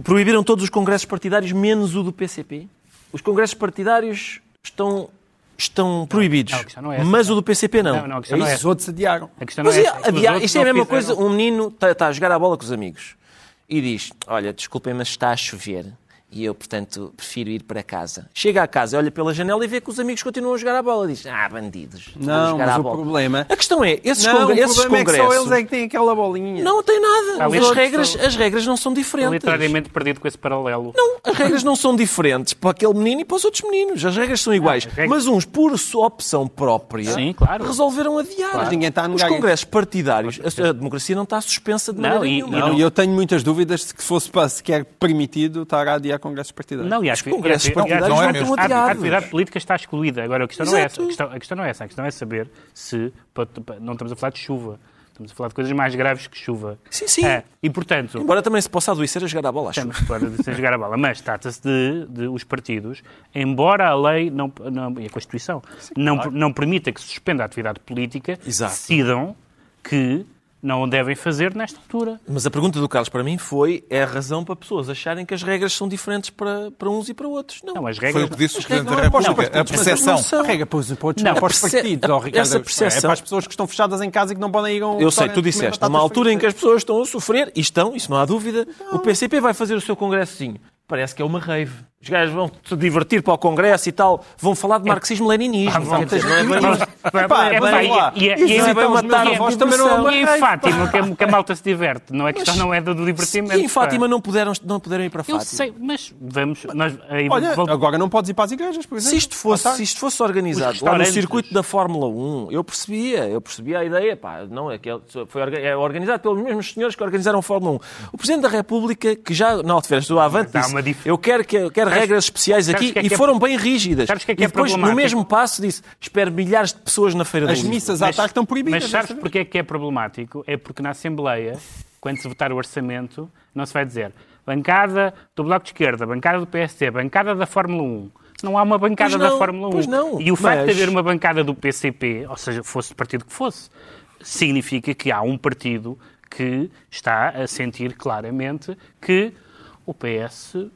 Proibiram todos os congressos partidários, menos o do PCP. Os congressos partidários estão, estão proibidos. não, não é essa, mas não. o do PCP não. Não, não, a questão É não é essa. Os outros adiaram. A questão não Mas é é, essa. Os adiar- outros isto é a mesma fizeram. coisa. Um menino está, está a jogar a bola com os amigos e diz: Olha, desculpem, mas está a chover. E eu, portanto, prefiro ir para casa. Chega à casa, olha pela janela e vê que os amigos continuam a jogar a bola. Diz: Ah, bandidos. Não, jogar mas à o bola." problema- A questão é: esses, Não, congre- o esses problema é que congressos. só eles é que têm aquela bolinha. Não tem nada. Os as, regras, são- as regras não são diferentes. literariamente perdido com esse paralelo. Não, as regras não são diferentes para aquele menino e para os outros meninos. As regras são iguais. as regras- Mas uns, por sua opção própria, Sim, claro. resolveram adiar. Mas ninguém está a Os congressos partidários, a, a democracia não está suspensa de Não, maneira e- nenhuma. Não, não- e eu tenho muitas dúvidas de que fosse para sequer permitido estar a adiar congressos partidários. Não, e acho que- congressos partidários não é mesmo. estão A, a atividade política está excluída. Agora, a questão não é essa. A questão, a questão não é essa. A questão é saber se... Não estamos a falar de chuva. Estamos a falar de coisas mais graves que chuva. Sim, sim. É, e, portanto... Embora também se possa adoecer a jogar a bola, acho. Estamos fora de sem jogar a bola, mas trata-se de, de os partidos, embora a lei não, não- e a Constituição não, não permita que se suspenda a atividade política, Exato. decidam que não o devem fazer nesta altura. Mas a pergunta do Carlos para mim foi: é a razão para pessoas acharem que as regras são diferentes para, para uns e para outros? Não. Não, as Foi regras. o que disse o Presidente da é República. A percepção. A regra para os, para, os- Não, para os perce- partidos, ó, Ricardo. essa É percepção- para as pessoas que estão fechadas em casa e que não podem ir a um Eu sei, tu disseste, numa altura em que as pessoas estão a sofrer, e estão, isso não há dúvida, o PCP vai fazer o seu congressozinho. Parece que é uma rave. Os gajos vão se divertir para o congresso e tal, vão falar de marxismo-leninismo. É Epá, é, e- é é em Fátima, que a, que a malta se diverte, não é questão não é do, do divertimento. E em Fátima pá. não puderam, não puderam ir para Eu Fátima. sei, mas vamos. Nós, aí, Olha, vou- agora não podes ir para as igrejas, por exemplo. Se isto, fosse, Ah, tá. se isto fosse organizado lá no circuito da Fórmula 1, eu percebia, eu percebia a ideia, pá, não, é que foi orga- é organizado pelos mesmos senhores que organizaram a Fórmula 1. O Presidente da República, que já na Altifeiras do Avante, Mas há disse, uma dif- eu quero, que, eu quero regras especiais aqui, que é e que é- foram bem rígidas. Que é que e é depois, no mesmo passo, disse, espero milhares de pessoas na Feira As do Livro. missas à Mas- tarde estão proibidas. Mas sabes porque é que é problemático? É porque na Assembleia, quando se votar o orçamento, não se vai dizer bancada do Bloco de Esquerda, bancada do PSD, bancada da Fórmula 1. Não há uma bancada não, da Fórmula 1. pois não, e o facto de mas- haver uma bancada do PCP, ou seja, fosse o partido que fosse, significa que há um partido que está a sentir claramente que o PS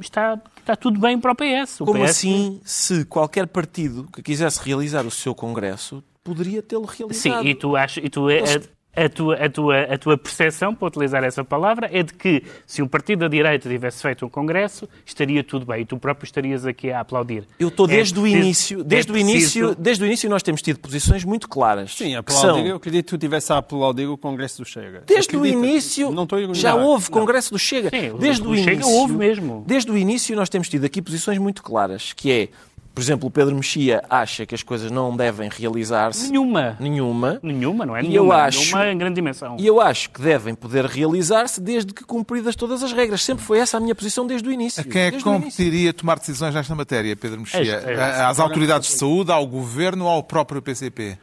está, está tudo bem para o PS. O Como PS assim, se qualquer partido que quisesse realizar o seu congresso, poderia tê-lo Sim, realizado? e tu achas. E tu é, Eles- é- a tua, a, tua, a tua percepção, para utilizar essa palavra, é de que se um partido da direita tivesse feito um congresso, estaria tudo bem e tu próprio estarias aqui a aplaudir. Eu estou É desde o preciso- início, é desde o início, preciso- desde o início nós temos tido posições muito claras. Sim, aplaudir. são- Eu acredito que tu estivesse a aplaudir o Congresso do Chega. Desde o início Não estou a ironizar. já houve Não. Congresso do Chega. Sim, o desde o Chega início, houve mesmo. Desde o início nós temos tido aqui posições muito claras, que é, por exemplo, o Pedro Mexia acha que as coisas não devem realizar-se Nenhuma. nenhuma. Nenhuma, não é? E eu Nenhuma. acho- Nenhuma em grande dimensão. E eu acho que devem poder realizar-se desde que cumpridas todas as regras. Sempre foi essa a minha posição desde o início. A quem é que competiria tomar decisões nesta matéria, Pedro Mexia? Este- Às autoridades de saúde, ao governo ou ao próprio PCP?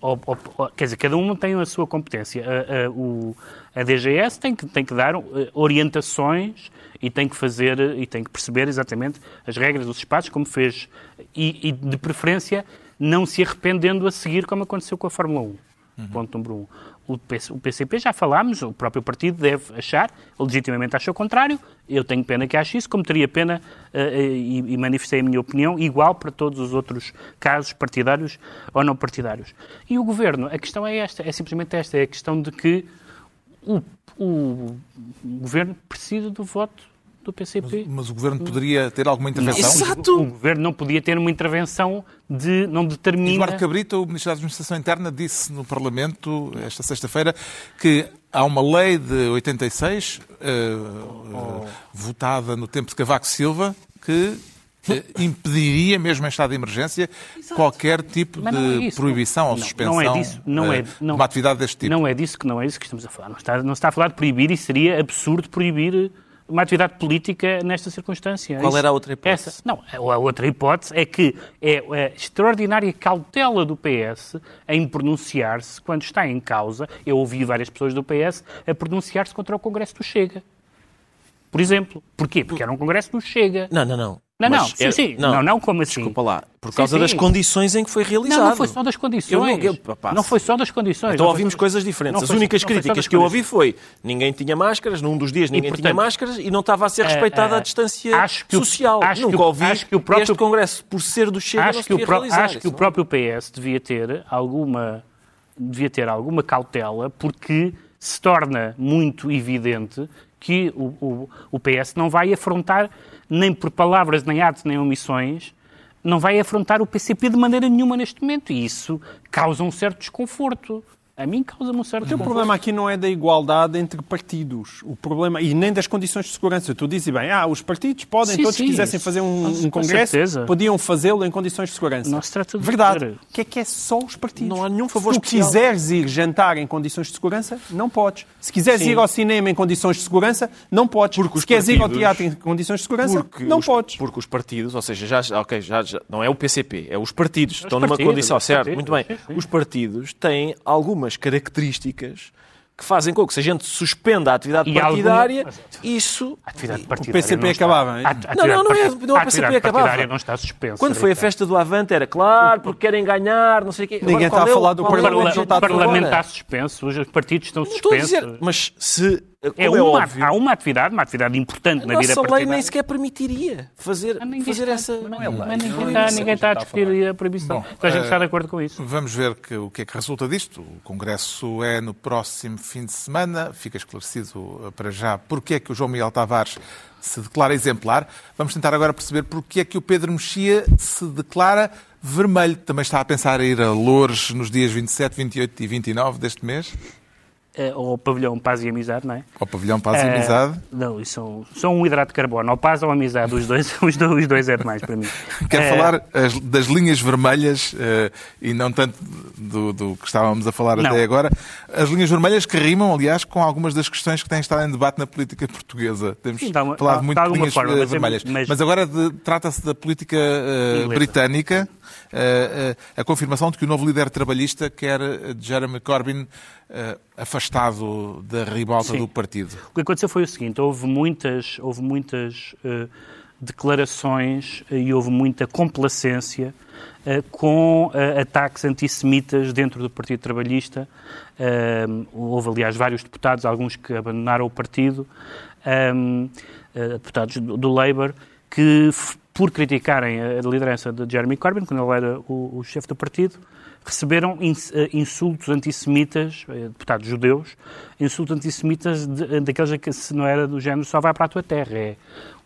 Ou- ou- ou- quer dizer, cada um tem a sua competência. A, a- o- a DGS tem que, tem que dar eh, orientações e tem que fazer e tem que perceber exatamente as regras dos espaços, como fez, e, e, de preferência não se arrependendo a seguir, como aconteceu com a Fórmula 1. Ponto número um. O, PC o PCP já falámos, o próprio partido deve achar, legitimamente acha o contrário. Eu tenho pena que ache isso, como teria pena, eh, e, e manifestei a minha opinião, igual para todos os outros casos partidários ou não partidários. E o governo, a questão é esta, é simplesmente esta, é a questão de que o, o governo precisa do voto do PCP. Mas o governo poderia ter alguma intervenção? Exato. O governo não podia ter uma intervenção de não determina. Eduardo Cabrita, o Ministro da Administração Interna, disse no Parlamento esta sexta-feira que há uma lei de 86, eh, eh, votada no tempo de Cavaco Silva, que eh, impediria, mesmo em estado de emergência, qualquer tipo Mas não é de isso. proibição ou Não, suspensão não é disso, não eh, é, não, de uma atividade deste tipo. Não é disso que não é isso que estamos a falar. Não está, não está a falar de proibir e seria absurdo proibir uma atividade política nesta circunstância. Qual Isso- era a outra hipótese? Essa, não, a outra hipótese é que é a extraordinária cautela do PS em pronunciar-se quando está em causa. Eu ouvi várias pessoas do PS a pronunciar-se contra o Congresso do Chega. Por exemplo. Porquê? Porque era um Congresso do Chega. Não, não, não. Não, não, sim, é- sim. Não, não, como assim? Desculpa lá. Por causa sim. das condições em que foi realizado. Não, não foi só das condições. Eu não- eu- não foi só das condições. Então Não ouvimos foi- coisas diferentes. não As foi- únicas não críticas que eu ouvi foi ninguém tinha máscaras, num dos dias ninguém tinha portanto, máscaras e não estava a ser respeitada eh, a distância acho que o- social. acho que Nunca o- ouvi acho que o próprio- este Congresso, por ser do Chega, não acho que, o realizar. acho que o não- próprio PS devia ter alguma devia ter alguma cautela porque se torna muito evidente que o, o, o PS não vai afrontar nem por palavras, nem atos, nem omissões, não vai afrontar o PCP de maneira nenhuma neste momento e isso causa um certo desconforto. A mim causa-me um certo O desconforto. problema aqui não é da igualdade entre partidos. O problema, e nem das condições de segurança. Tu dizes bem, ah, os partidos podem, Sim, todos sim, quisessem fazer um, um congresso, certeza. podiam fazê-lo em condições de segurança. Não se trata de Verdade. O que é que é só os partidos? Não há nenhum favor Se tu especial. quiseres ir jantar em condições de segurança, não podes. Se quiseres Sim. ir ao cinema em condições de segurança, não podes. Porque os Se queres ir ao partidos- teatro em condições de segurança, Porque não os, podes. Porque os partidos, ou seja, já, ok, já, já- não é o PCP, é os partidos, estão numa partidos, condição, os certo? partidos, Muito bem. Os partidos têm algumas características que fazem com que se a gente suspenda a atividade E partidária, alguma- isso... A atividade O partidária PCP não está- acabava, hein? a- a Não, atividade não, não é- não é a o PCP atividade acabava. partidária não está suspensa. Quando foi a festa do Avante era claro, porque querem ganhar, não sei o quê. Ninguém Agora, está a qual é o- falar do é o Parlamento, O está a Parlamento está suspenso, os partidos estão Não estou a suspensos. dizer, mas se... Como É é, uma, óbvio, há uma atividade, uma atividade importante a na vida nossa lei partidária. nem sequer permitiria fazer, fazer está- essa... mas é não- lei, mas ninguém não é está, ninguém está a está a discutir a proibição. Bom, Então a gente eh, está de acordo com isso. Vamos ver que, o que é que resulta disto. O Congresso é no próximo fim de semana. Fica esclarecido eh, para já porque é que o João Miguel Tavares se declara exemplar. Vamos tentar agora perceber porque é que o Pedro Mexia se declara vermelho. Também está a pensar em ir a Loures nos dias 27, 28 e 29 deste mês, Eh, Ou pavilhão Paz e Amizade, não é? ao Pavilhão Paz e Eh, Amizade. Não, isso são, são um hidrato de carbono. Ou paz ou amizade, os dois, os dois, os dois é demais para mim. Quer Eh, falar as- das linhas vermelhas eh, e não tanto do, do que estávamos a falar Não. até agora. As linhas vermelhas que rimam, aliás, com algumas das questões que têm estado em debate na política portuguesa. Temos Sim, alguma- falado muito de linhas forma, é- vermelhas. mas- Mas, agora trata-se da política britânica, a confirmação de que o novo líder trabalhista quer Jeremy Corbyn eh, afastado da ribalta Sim. do partido. O que aconteceu foi o seguinte: houve muitas, houve muitas eh, declarações e houve muita complacência eh, com ataques antissemitas dentro do Partido Trabalhista. Houve, aliás, vários deputados, alguns que abandonaram o partido, eh, eh, deputados do, do Labour, que, por criticarem a liderança de Jeremy Corbyn, quando ele era o, o chefe do partido, receberam eh, insultos antissemitas, eh, deputados judeus, insultos antissemitas de, daqueles que se não era do género só vai para a tua terra, é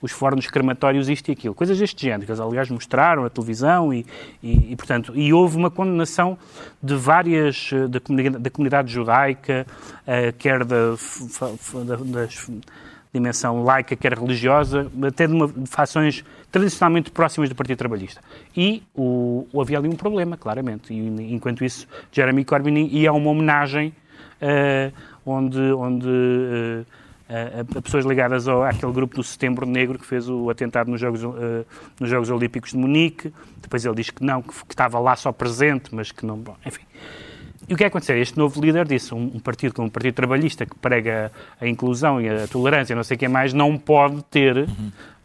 os fornos crematórios, isto e aquilo. Coisas deste género, que eles aliás mostraram na televisão e, e, e, portanto, e houve uma condenação de várias, eh, da comunidade, da comunidade judaica, eh, quer da- das dimensão laica, quer religiosa, até de, uma, de fações tradicionalmente próximas do Partido Trabalhista. E o, havia ali um problema, claramente. E, enquanto isso, Jeremy Corbyn ia a uma homenagem eh, onde, onde eh, a, a pessoas ligadas ao, àquele grupo do Setembro Negro que fez o atentado nos Jogos, eh, nos Jogos Olímpicos de Munique. Depois ele diz que não, que, que estava lá só presente, mas que não. Bom, enfim. E o que é que aconteceu? Este novo líder disse, um, um partido como o Partido Trabalhista, que prega a inclusão e a tolerância, não sei o que mais, não pode ter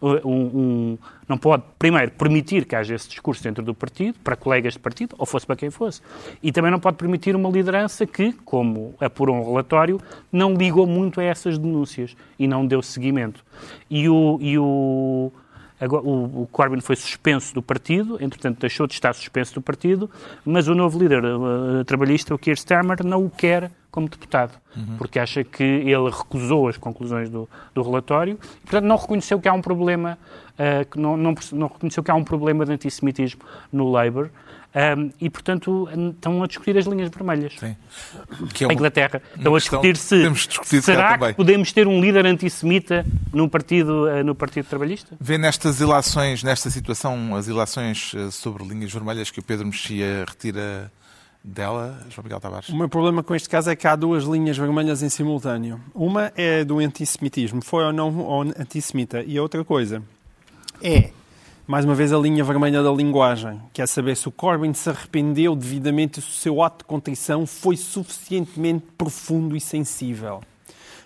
uh, um, um- não pode, primeiro, permitir que haja esse discurso dentro do partido, para colegas de partido, ou fosse para quem fosse. E também não pode permitir uma liderança que, como apurou um relatório, não ligou muito a essas denúncias e não deu seguimento. E o, e o, Agora, o, o Corbyn foi suspenso do partido, entretanto deixou de estar suspenso do partido, mas o novo líder eh, trabalhista, o Keir Starmer, não o quer como deputado, porque acha que ele recusou as conclusões do, do relatório. E, portanto, não reconheceu que há um problema, eh, que não, não, não reconheceu que há um problema de antissemitismo no Labour um, e, portanto, estão a discutir as linhas vermelhas. Sim. Que é A uma- Inglaterra. uma Estão a discutir se será também. que podemos ter um líder antissemita no partido, eh, no partido Trabalhista? Vê nestas ilações, nesta situação, as ilações eh, sobre linhas vermelhas que o Pedro Mexia retira dela, João Miguel Tavares? O meu problema com este caso é que há duas linhas vermelhas em simultâneo. Uma é do antissemitismo, foi ou não ou antissemita, e a outra coisa é, mais uma vez, a linha vermelha da linguagem, que é saber se o Corbyn se arrependeu devidamente, se o seu ato de contrição foi suficientemente profundo e sensível.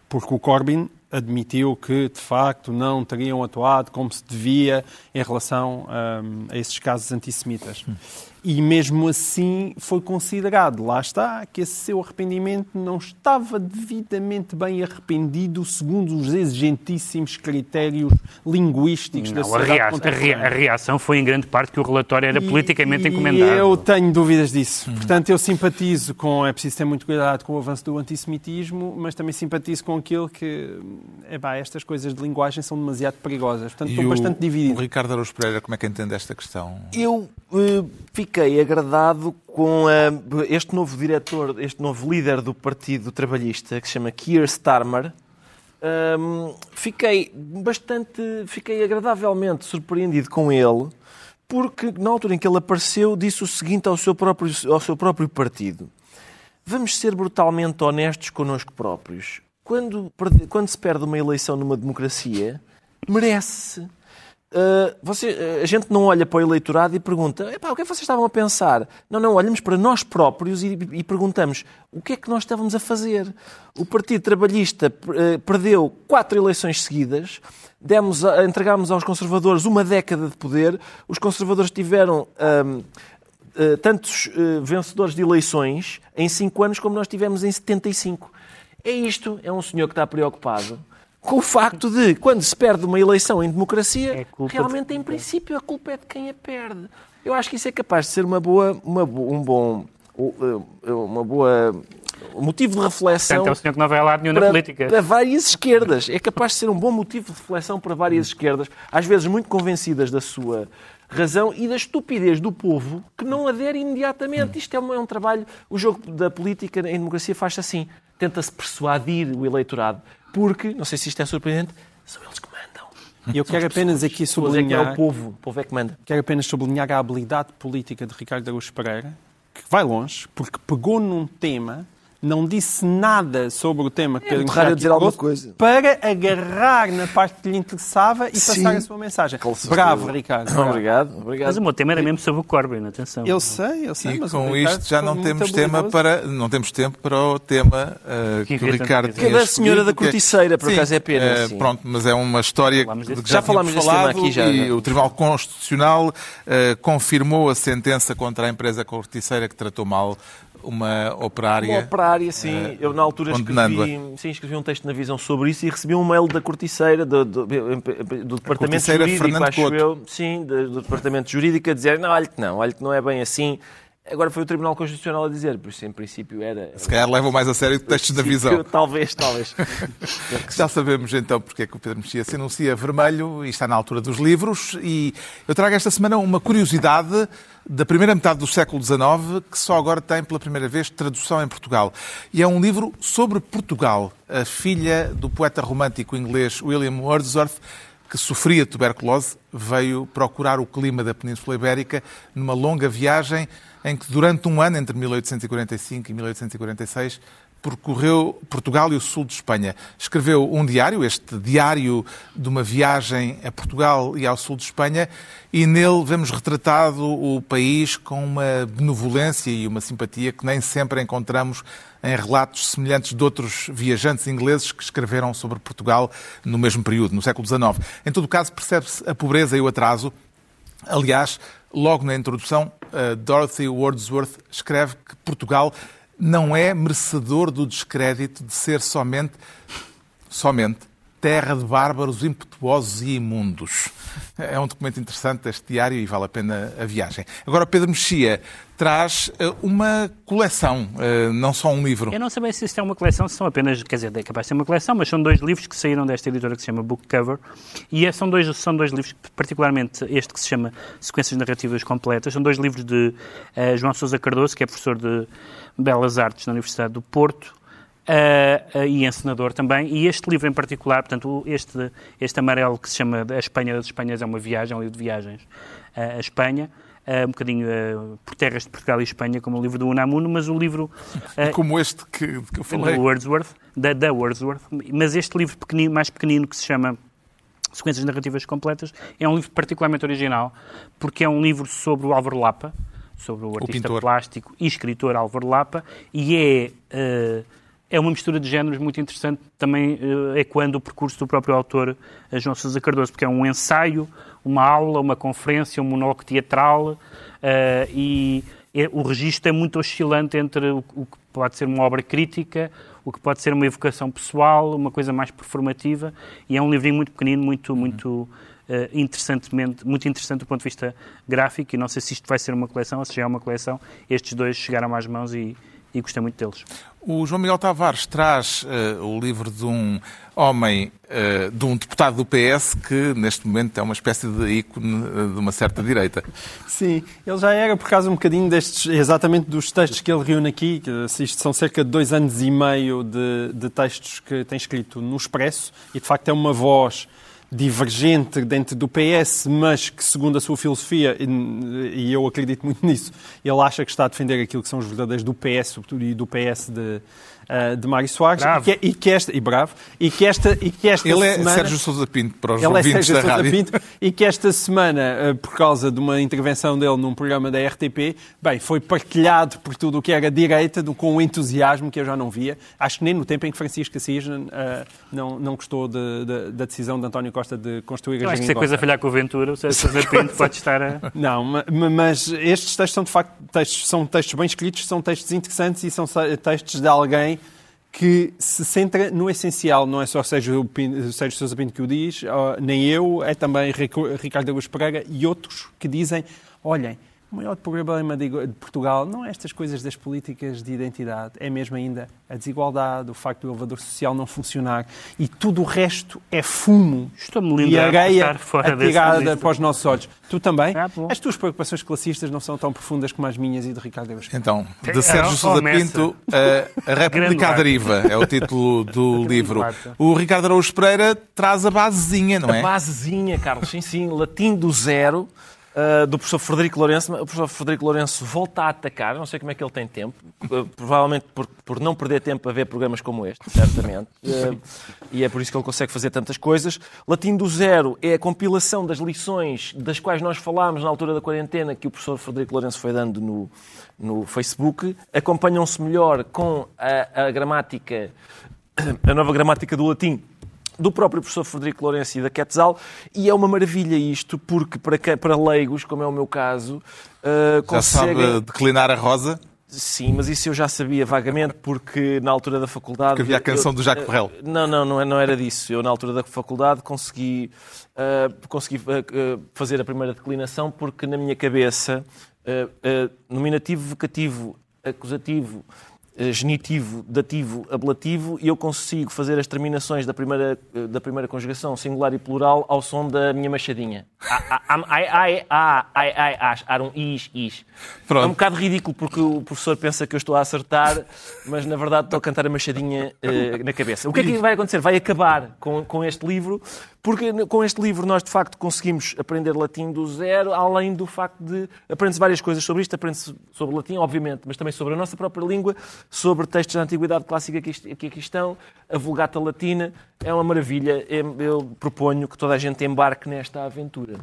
Porque o Corbyn admitiu que, de facto, não teriam atuado como se devia em relação hum, a esses casos antissemitas. E mesmo assim foi considerado, lá está, que esse seu arrependimento não estava devidamente bem arrependido segundo os exigentíssimos critérios linguísticos da Não, a, sociedade a contemporânea. a reação foi em grande parte que o relatório era E- politicamente e encomendado. eu tenho dúvidas disso. Portanto, eu simpatizo com. É preciso ter muito cuidado com o avanço do antissemitismo, mas também simpatizo com aquilo que. Epá, estas coisas de linguagem são demasiado perigosas. Portanto, E estou o, bastante o dividido. Ricardo Araújo Pereira, como é que entende esta questão? Eu eh, fiquei agradado com eh, este novo diretor, este novo líder do Partido Trabalhista, que se chama Keir Starmer. Ahm, fiquei bastante, fiquei agradavelmente surpreendido com ele, porque na altura em que ele apareceu disse o seguinte ao seu próprio, ao seu próprio partido: Vamos ser brutalmente honestos connosco próprios. Quando, quando se perde uma eleição numa democracia, merece. Uh, você, uh, a gente não olha para o eleitorado e pergunta o que é que vocês estavam a pensar? Não, não, olhamos para nós próprios e, e perguntamos o que é que nós estávamos a fazer? O Partido Trabalhista uh, perdeu quatro eleições seguidas, demos a, entregámos aos conservadores uma década de poder, os conservadores tiveram um, uh, tantos uh, vencedores de eleições em cinco anos como nós tivemos em 75. É isto, é um senhor que está preocupado com o facto de, quando se perde uma eleição em democracia, É realmente, de- em princípio, a culpa é de quem a perde. Eu acho que isso é capaz de ser uma boa, uma, um bom, uma boa um motivo de reflexão Portanto, é o senhor que não vai a lado nenhum na para, política. para várias esquerdas. É capaz de ser um bom motivo de reflexão para várias esquerdas, às vezes muito convencidas da sua razão e da estupidez do povo que não adere imediatamente. Isto é um, é um trabalho. O jogo da política em democracia faz-se assim. Tenta-se persuadir o eleitorado. Porque, não sei se isto é surpreendente, são eles que mandam. E eu quero apenas aqui Pessoas é é sublinhar. o povo. O povo é que manda. Quero apenas sublinhar a habilidade política de Ricardo Araújo Pereira, que vai longe, porque pegou num tema, não disse nada sobre o tema que É Pedro Mexia dizer alguma coisa. para agarrar na parte que lhe interessava e Sim. passar a sua mensagem. Bravo, Ricardo. bravo. Obrigado. obrigado. Mas o meu tema era mesmo sobre o Corbyn, atenção. Eu sei, eu sei, E com isto já não temos tema para não temos tempo para o tema eh, Que que o Ricardo Que é tinha da senhora da é- corticeira, por acaso é pena, eh, sim. pronto, mas é uma história Falámos de que Já já, falámos desse tema aqui, já, e já. o Tribunal Constitucional eh, confirmou a sentença contra a empresa corticeira que tratou mal uma operária. Uma operária, sim. eu, na altura, escrevi, sim, escrevi um texto na Visão sobre isso e recebi um mail da corticeira, do, do, do Departamento Jurídico, Fernando acho Couto. eu, sim, do, do Departamento Jurídico, a dizer, não, olha que não, olha que não é bem assim. Agora foi o Tribunal Constitucional a dizer, por isso em princípio era... Se calhar levam mais a sério textos da visão. Talvez, talvez. Já sabemos então porque é que o Pedro Mexia se anuncia vermelho e está na altura dos livros. E eu trago esta semana uma curiosidade da primeira metade do século XIX, que só agora tem pela primeira vez tradução em Portugal. E é um livro sobre Portugal. A filha do poeta romântico inglês William Wordsworth que sofria tuberculose, veio procurar o clima da Península Ibérica numa longa viagem em que, durante um ano, entre 1845 e 1846, percorreu Portugal e o sul de Espanha. Escreveu um diário, este diário de uma viagem a Portugal e ao sul de Espanha, e nele vemos retratado o país com uma benevolência e uma simpatia que nem sempre encontramos em relatos semelhantes de outros viajantes ingleses que escreveram sobre Portugal no mesmo período, no século XIX. Em todo caso, percebe-se a pobreza e o atraso. Aliás, logo na introdução, Dorothy Wordsworth escreve que Portugal não é merecedor do descrédito de ser somente, somente, terra de bárbaros impetuosos e imundos. É um documento interessante este diário e vale a pena a viagem. Agora, Pedro Mexia traz eh, uma coleção, eh, não só um livro. Eu não sei se isto é uma coleção, se são apenas, quer dizer, é capaz de ser uma coleção, mas são dois livros que saíram desta editora que se chama Book Cover e é, são dois, são dois livros, particularmente este que se chama Sequências Narrativas Completas, são dois livros de uh, João Sousa Cardoso, que é professor de Belas Artes na Universidade do Porto, Uh, uh, e encenador também. E este livro em particular, portanto, este, este amarelo que se chama A Espanha das Espanhas é uma viagem, é um livro de viagens uh, à Espanha. um bocadinho por terras de Portugal e Espanha, como o livro do Unamuno, mas o livro... como este que, que eu falei. Do Wordsworth, da, da Wordsworth. Mas este livro pequenino, mais pequenino, que se chama Sequências Narrativas Completas, é um livro particularmente original, porque é um livro sobre o Álvaro Lapa, sobre o artista o plástico e escritor Álvaro Lapa, e é é uma mistura de géneros muito interessante, também uh, ecoando o percurso do próprio autor, uh, João Sousa Cardoso, porque é um ensaio, uma aula, uma conferência, um monólogo teatral, uh, e é, o registro é muito oscilante entre o, o, que pode ser uma obra crítica, o que pode ser uma evocação pessoal, uma coisa mais performativa, e é um livrinho muito pequenino, muito, uhum. muito interessantemente, muito interessante do ponto de vista gráfico, e não sei se isto vai ser uma coleção ou se já é uma coleção, estes dois chegaram às mãos e, e gostei muito deles. O João Miguel Tavares traz uh, o livro de um homem, uh, de um deputado do PS, que neste momento é uma espécie de ícone uh, de uma certa direita. Sim, ele já era por causa um bocadinho destes, exatamente dos textos que ele reúne aqui, que são cerca de dois anos e meio de, de textos que tem escrito no Expresso, e de facto é uma voz divergente dentro do PS, mas que, segundo a sua filosofia, e eu acredito muito nisso, ele acha que está a defender aquilo que são os verdadeiros do PS, sobretudo, e do PS de, uh, de Mário Soares e que, e que, esta e bravo e que esta e que esta ele semana, é Sérgio Sousa Pinto para os ele ouvintes é Sérgio da Sousa rádio. Pinto e que esta semana uh, por causa de uma intervenção dele num programa da RTP bem foi partilhado por tudo o que era direita do, com um entusiasmo que eu já não via. Acho que nem no tempo em que Francisco Assis uh, não não gostou de, de, da decisão de António Costa de construir eu a acho que se a coisa falhar com o Ventura o Sérgio Sousa Pinto pode estar a... não mas estes textos são de facto textos são textos bem escritos são textos interessantes e são textos de alguém que se centra no essencial, não é só Sérgio, Sérgio Sousa Pinto que o diz, nem eu, é também Ricardo Augusto Pereira e outros que dizem, olhem, o maior problema de Portugal não é estas coisas das políticas de identidade, é mesmo ainda a desigualdade, o facto do elevador social não funcionar e tudo o resto é fumo e areia atirada para os nossos olhos. Tu também? Ah, as tuas preocupações classistas não são tão profundas como as minhas e de Ricardo Eus. Então, de Sérgio Sousa Pinto, a, a República à Deriva é o título do livro. O Ricardo Araújo Pereira traz a basezinha, não é? A basezinha, Carlos, sim, sim, latim do zero. Uh, do professor Frederico Lourenço. O professor Frederico Lourenço volta a atacar, não sei como é que ele tem tempo, uh, provavelmente por, por não perder tempo a ver programas como este, certamente. Uh, e é por isso que ele consegue fazer tantas coisas. Latim do Zero é a compilação das lições das quais nós falámos na altura da quarentena que o professor Frederico Lourenço foi dando no, no Facebook. Acompanham-se melhor com a, a gramática, a nova gramática do latim do próprio professor Frederico Lourenço e da Quetzal, e é uma maravilha isto, porque para, para leigos, como é o meu caso, uh, já sabe declinar a rosa? Sim, mas isso eu já sabia vagamente, porque na altura da faculdade... Porque havia a canção eu, do Jacques Perrel. Não, não, não, não era disso. Eu, na altura da faculdade, consegui, uh, consegui uh, fazer a primeira declinação, porque na minha cabeça eh, eh, nominativo, vocativo, acusativo, eh, genitivo, dativo, ablativo e eu consigo fazer as terminações da primeira, eh, da primeira conjugação singular e plural ao som da minha machadinha. Ai, ai, ah, ai, ai, as, ar um is, is. Pronto. É um bocado ridículo porque o professor pensa que eu estou a acertar, mas na verdade estou a cantar a machadinha eh, na cabeça. O que é que vai acontecer? Vai acabar com, com este livro, porque com este livro nós de facto conseguimos aprender latim do zero, além do facto de aprende-se várias coisas sobre isto, aprende-se sobre latim, obviamente, mas também sobre a nossa própria língua, sobre textos da Antiguidade Clássica que aqui estão, a Vulgata Latina. É uma maravilha. Eu eu proponho que toda a gente embarque nesta aventura.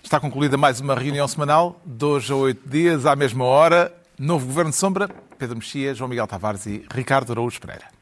Está concluída mais uma reunião semanal, hoje a oito dias, à mesma hora. Novo Governo de Sombra, Pedro Mexia, João Miguel Tavares e Ricardo Araújo Pereira.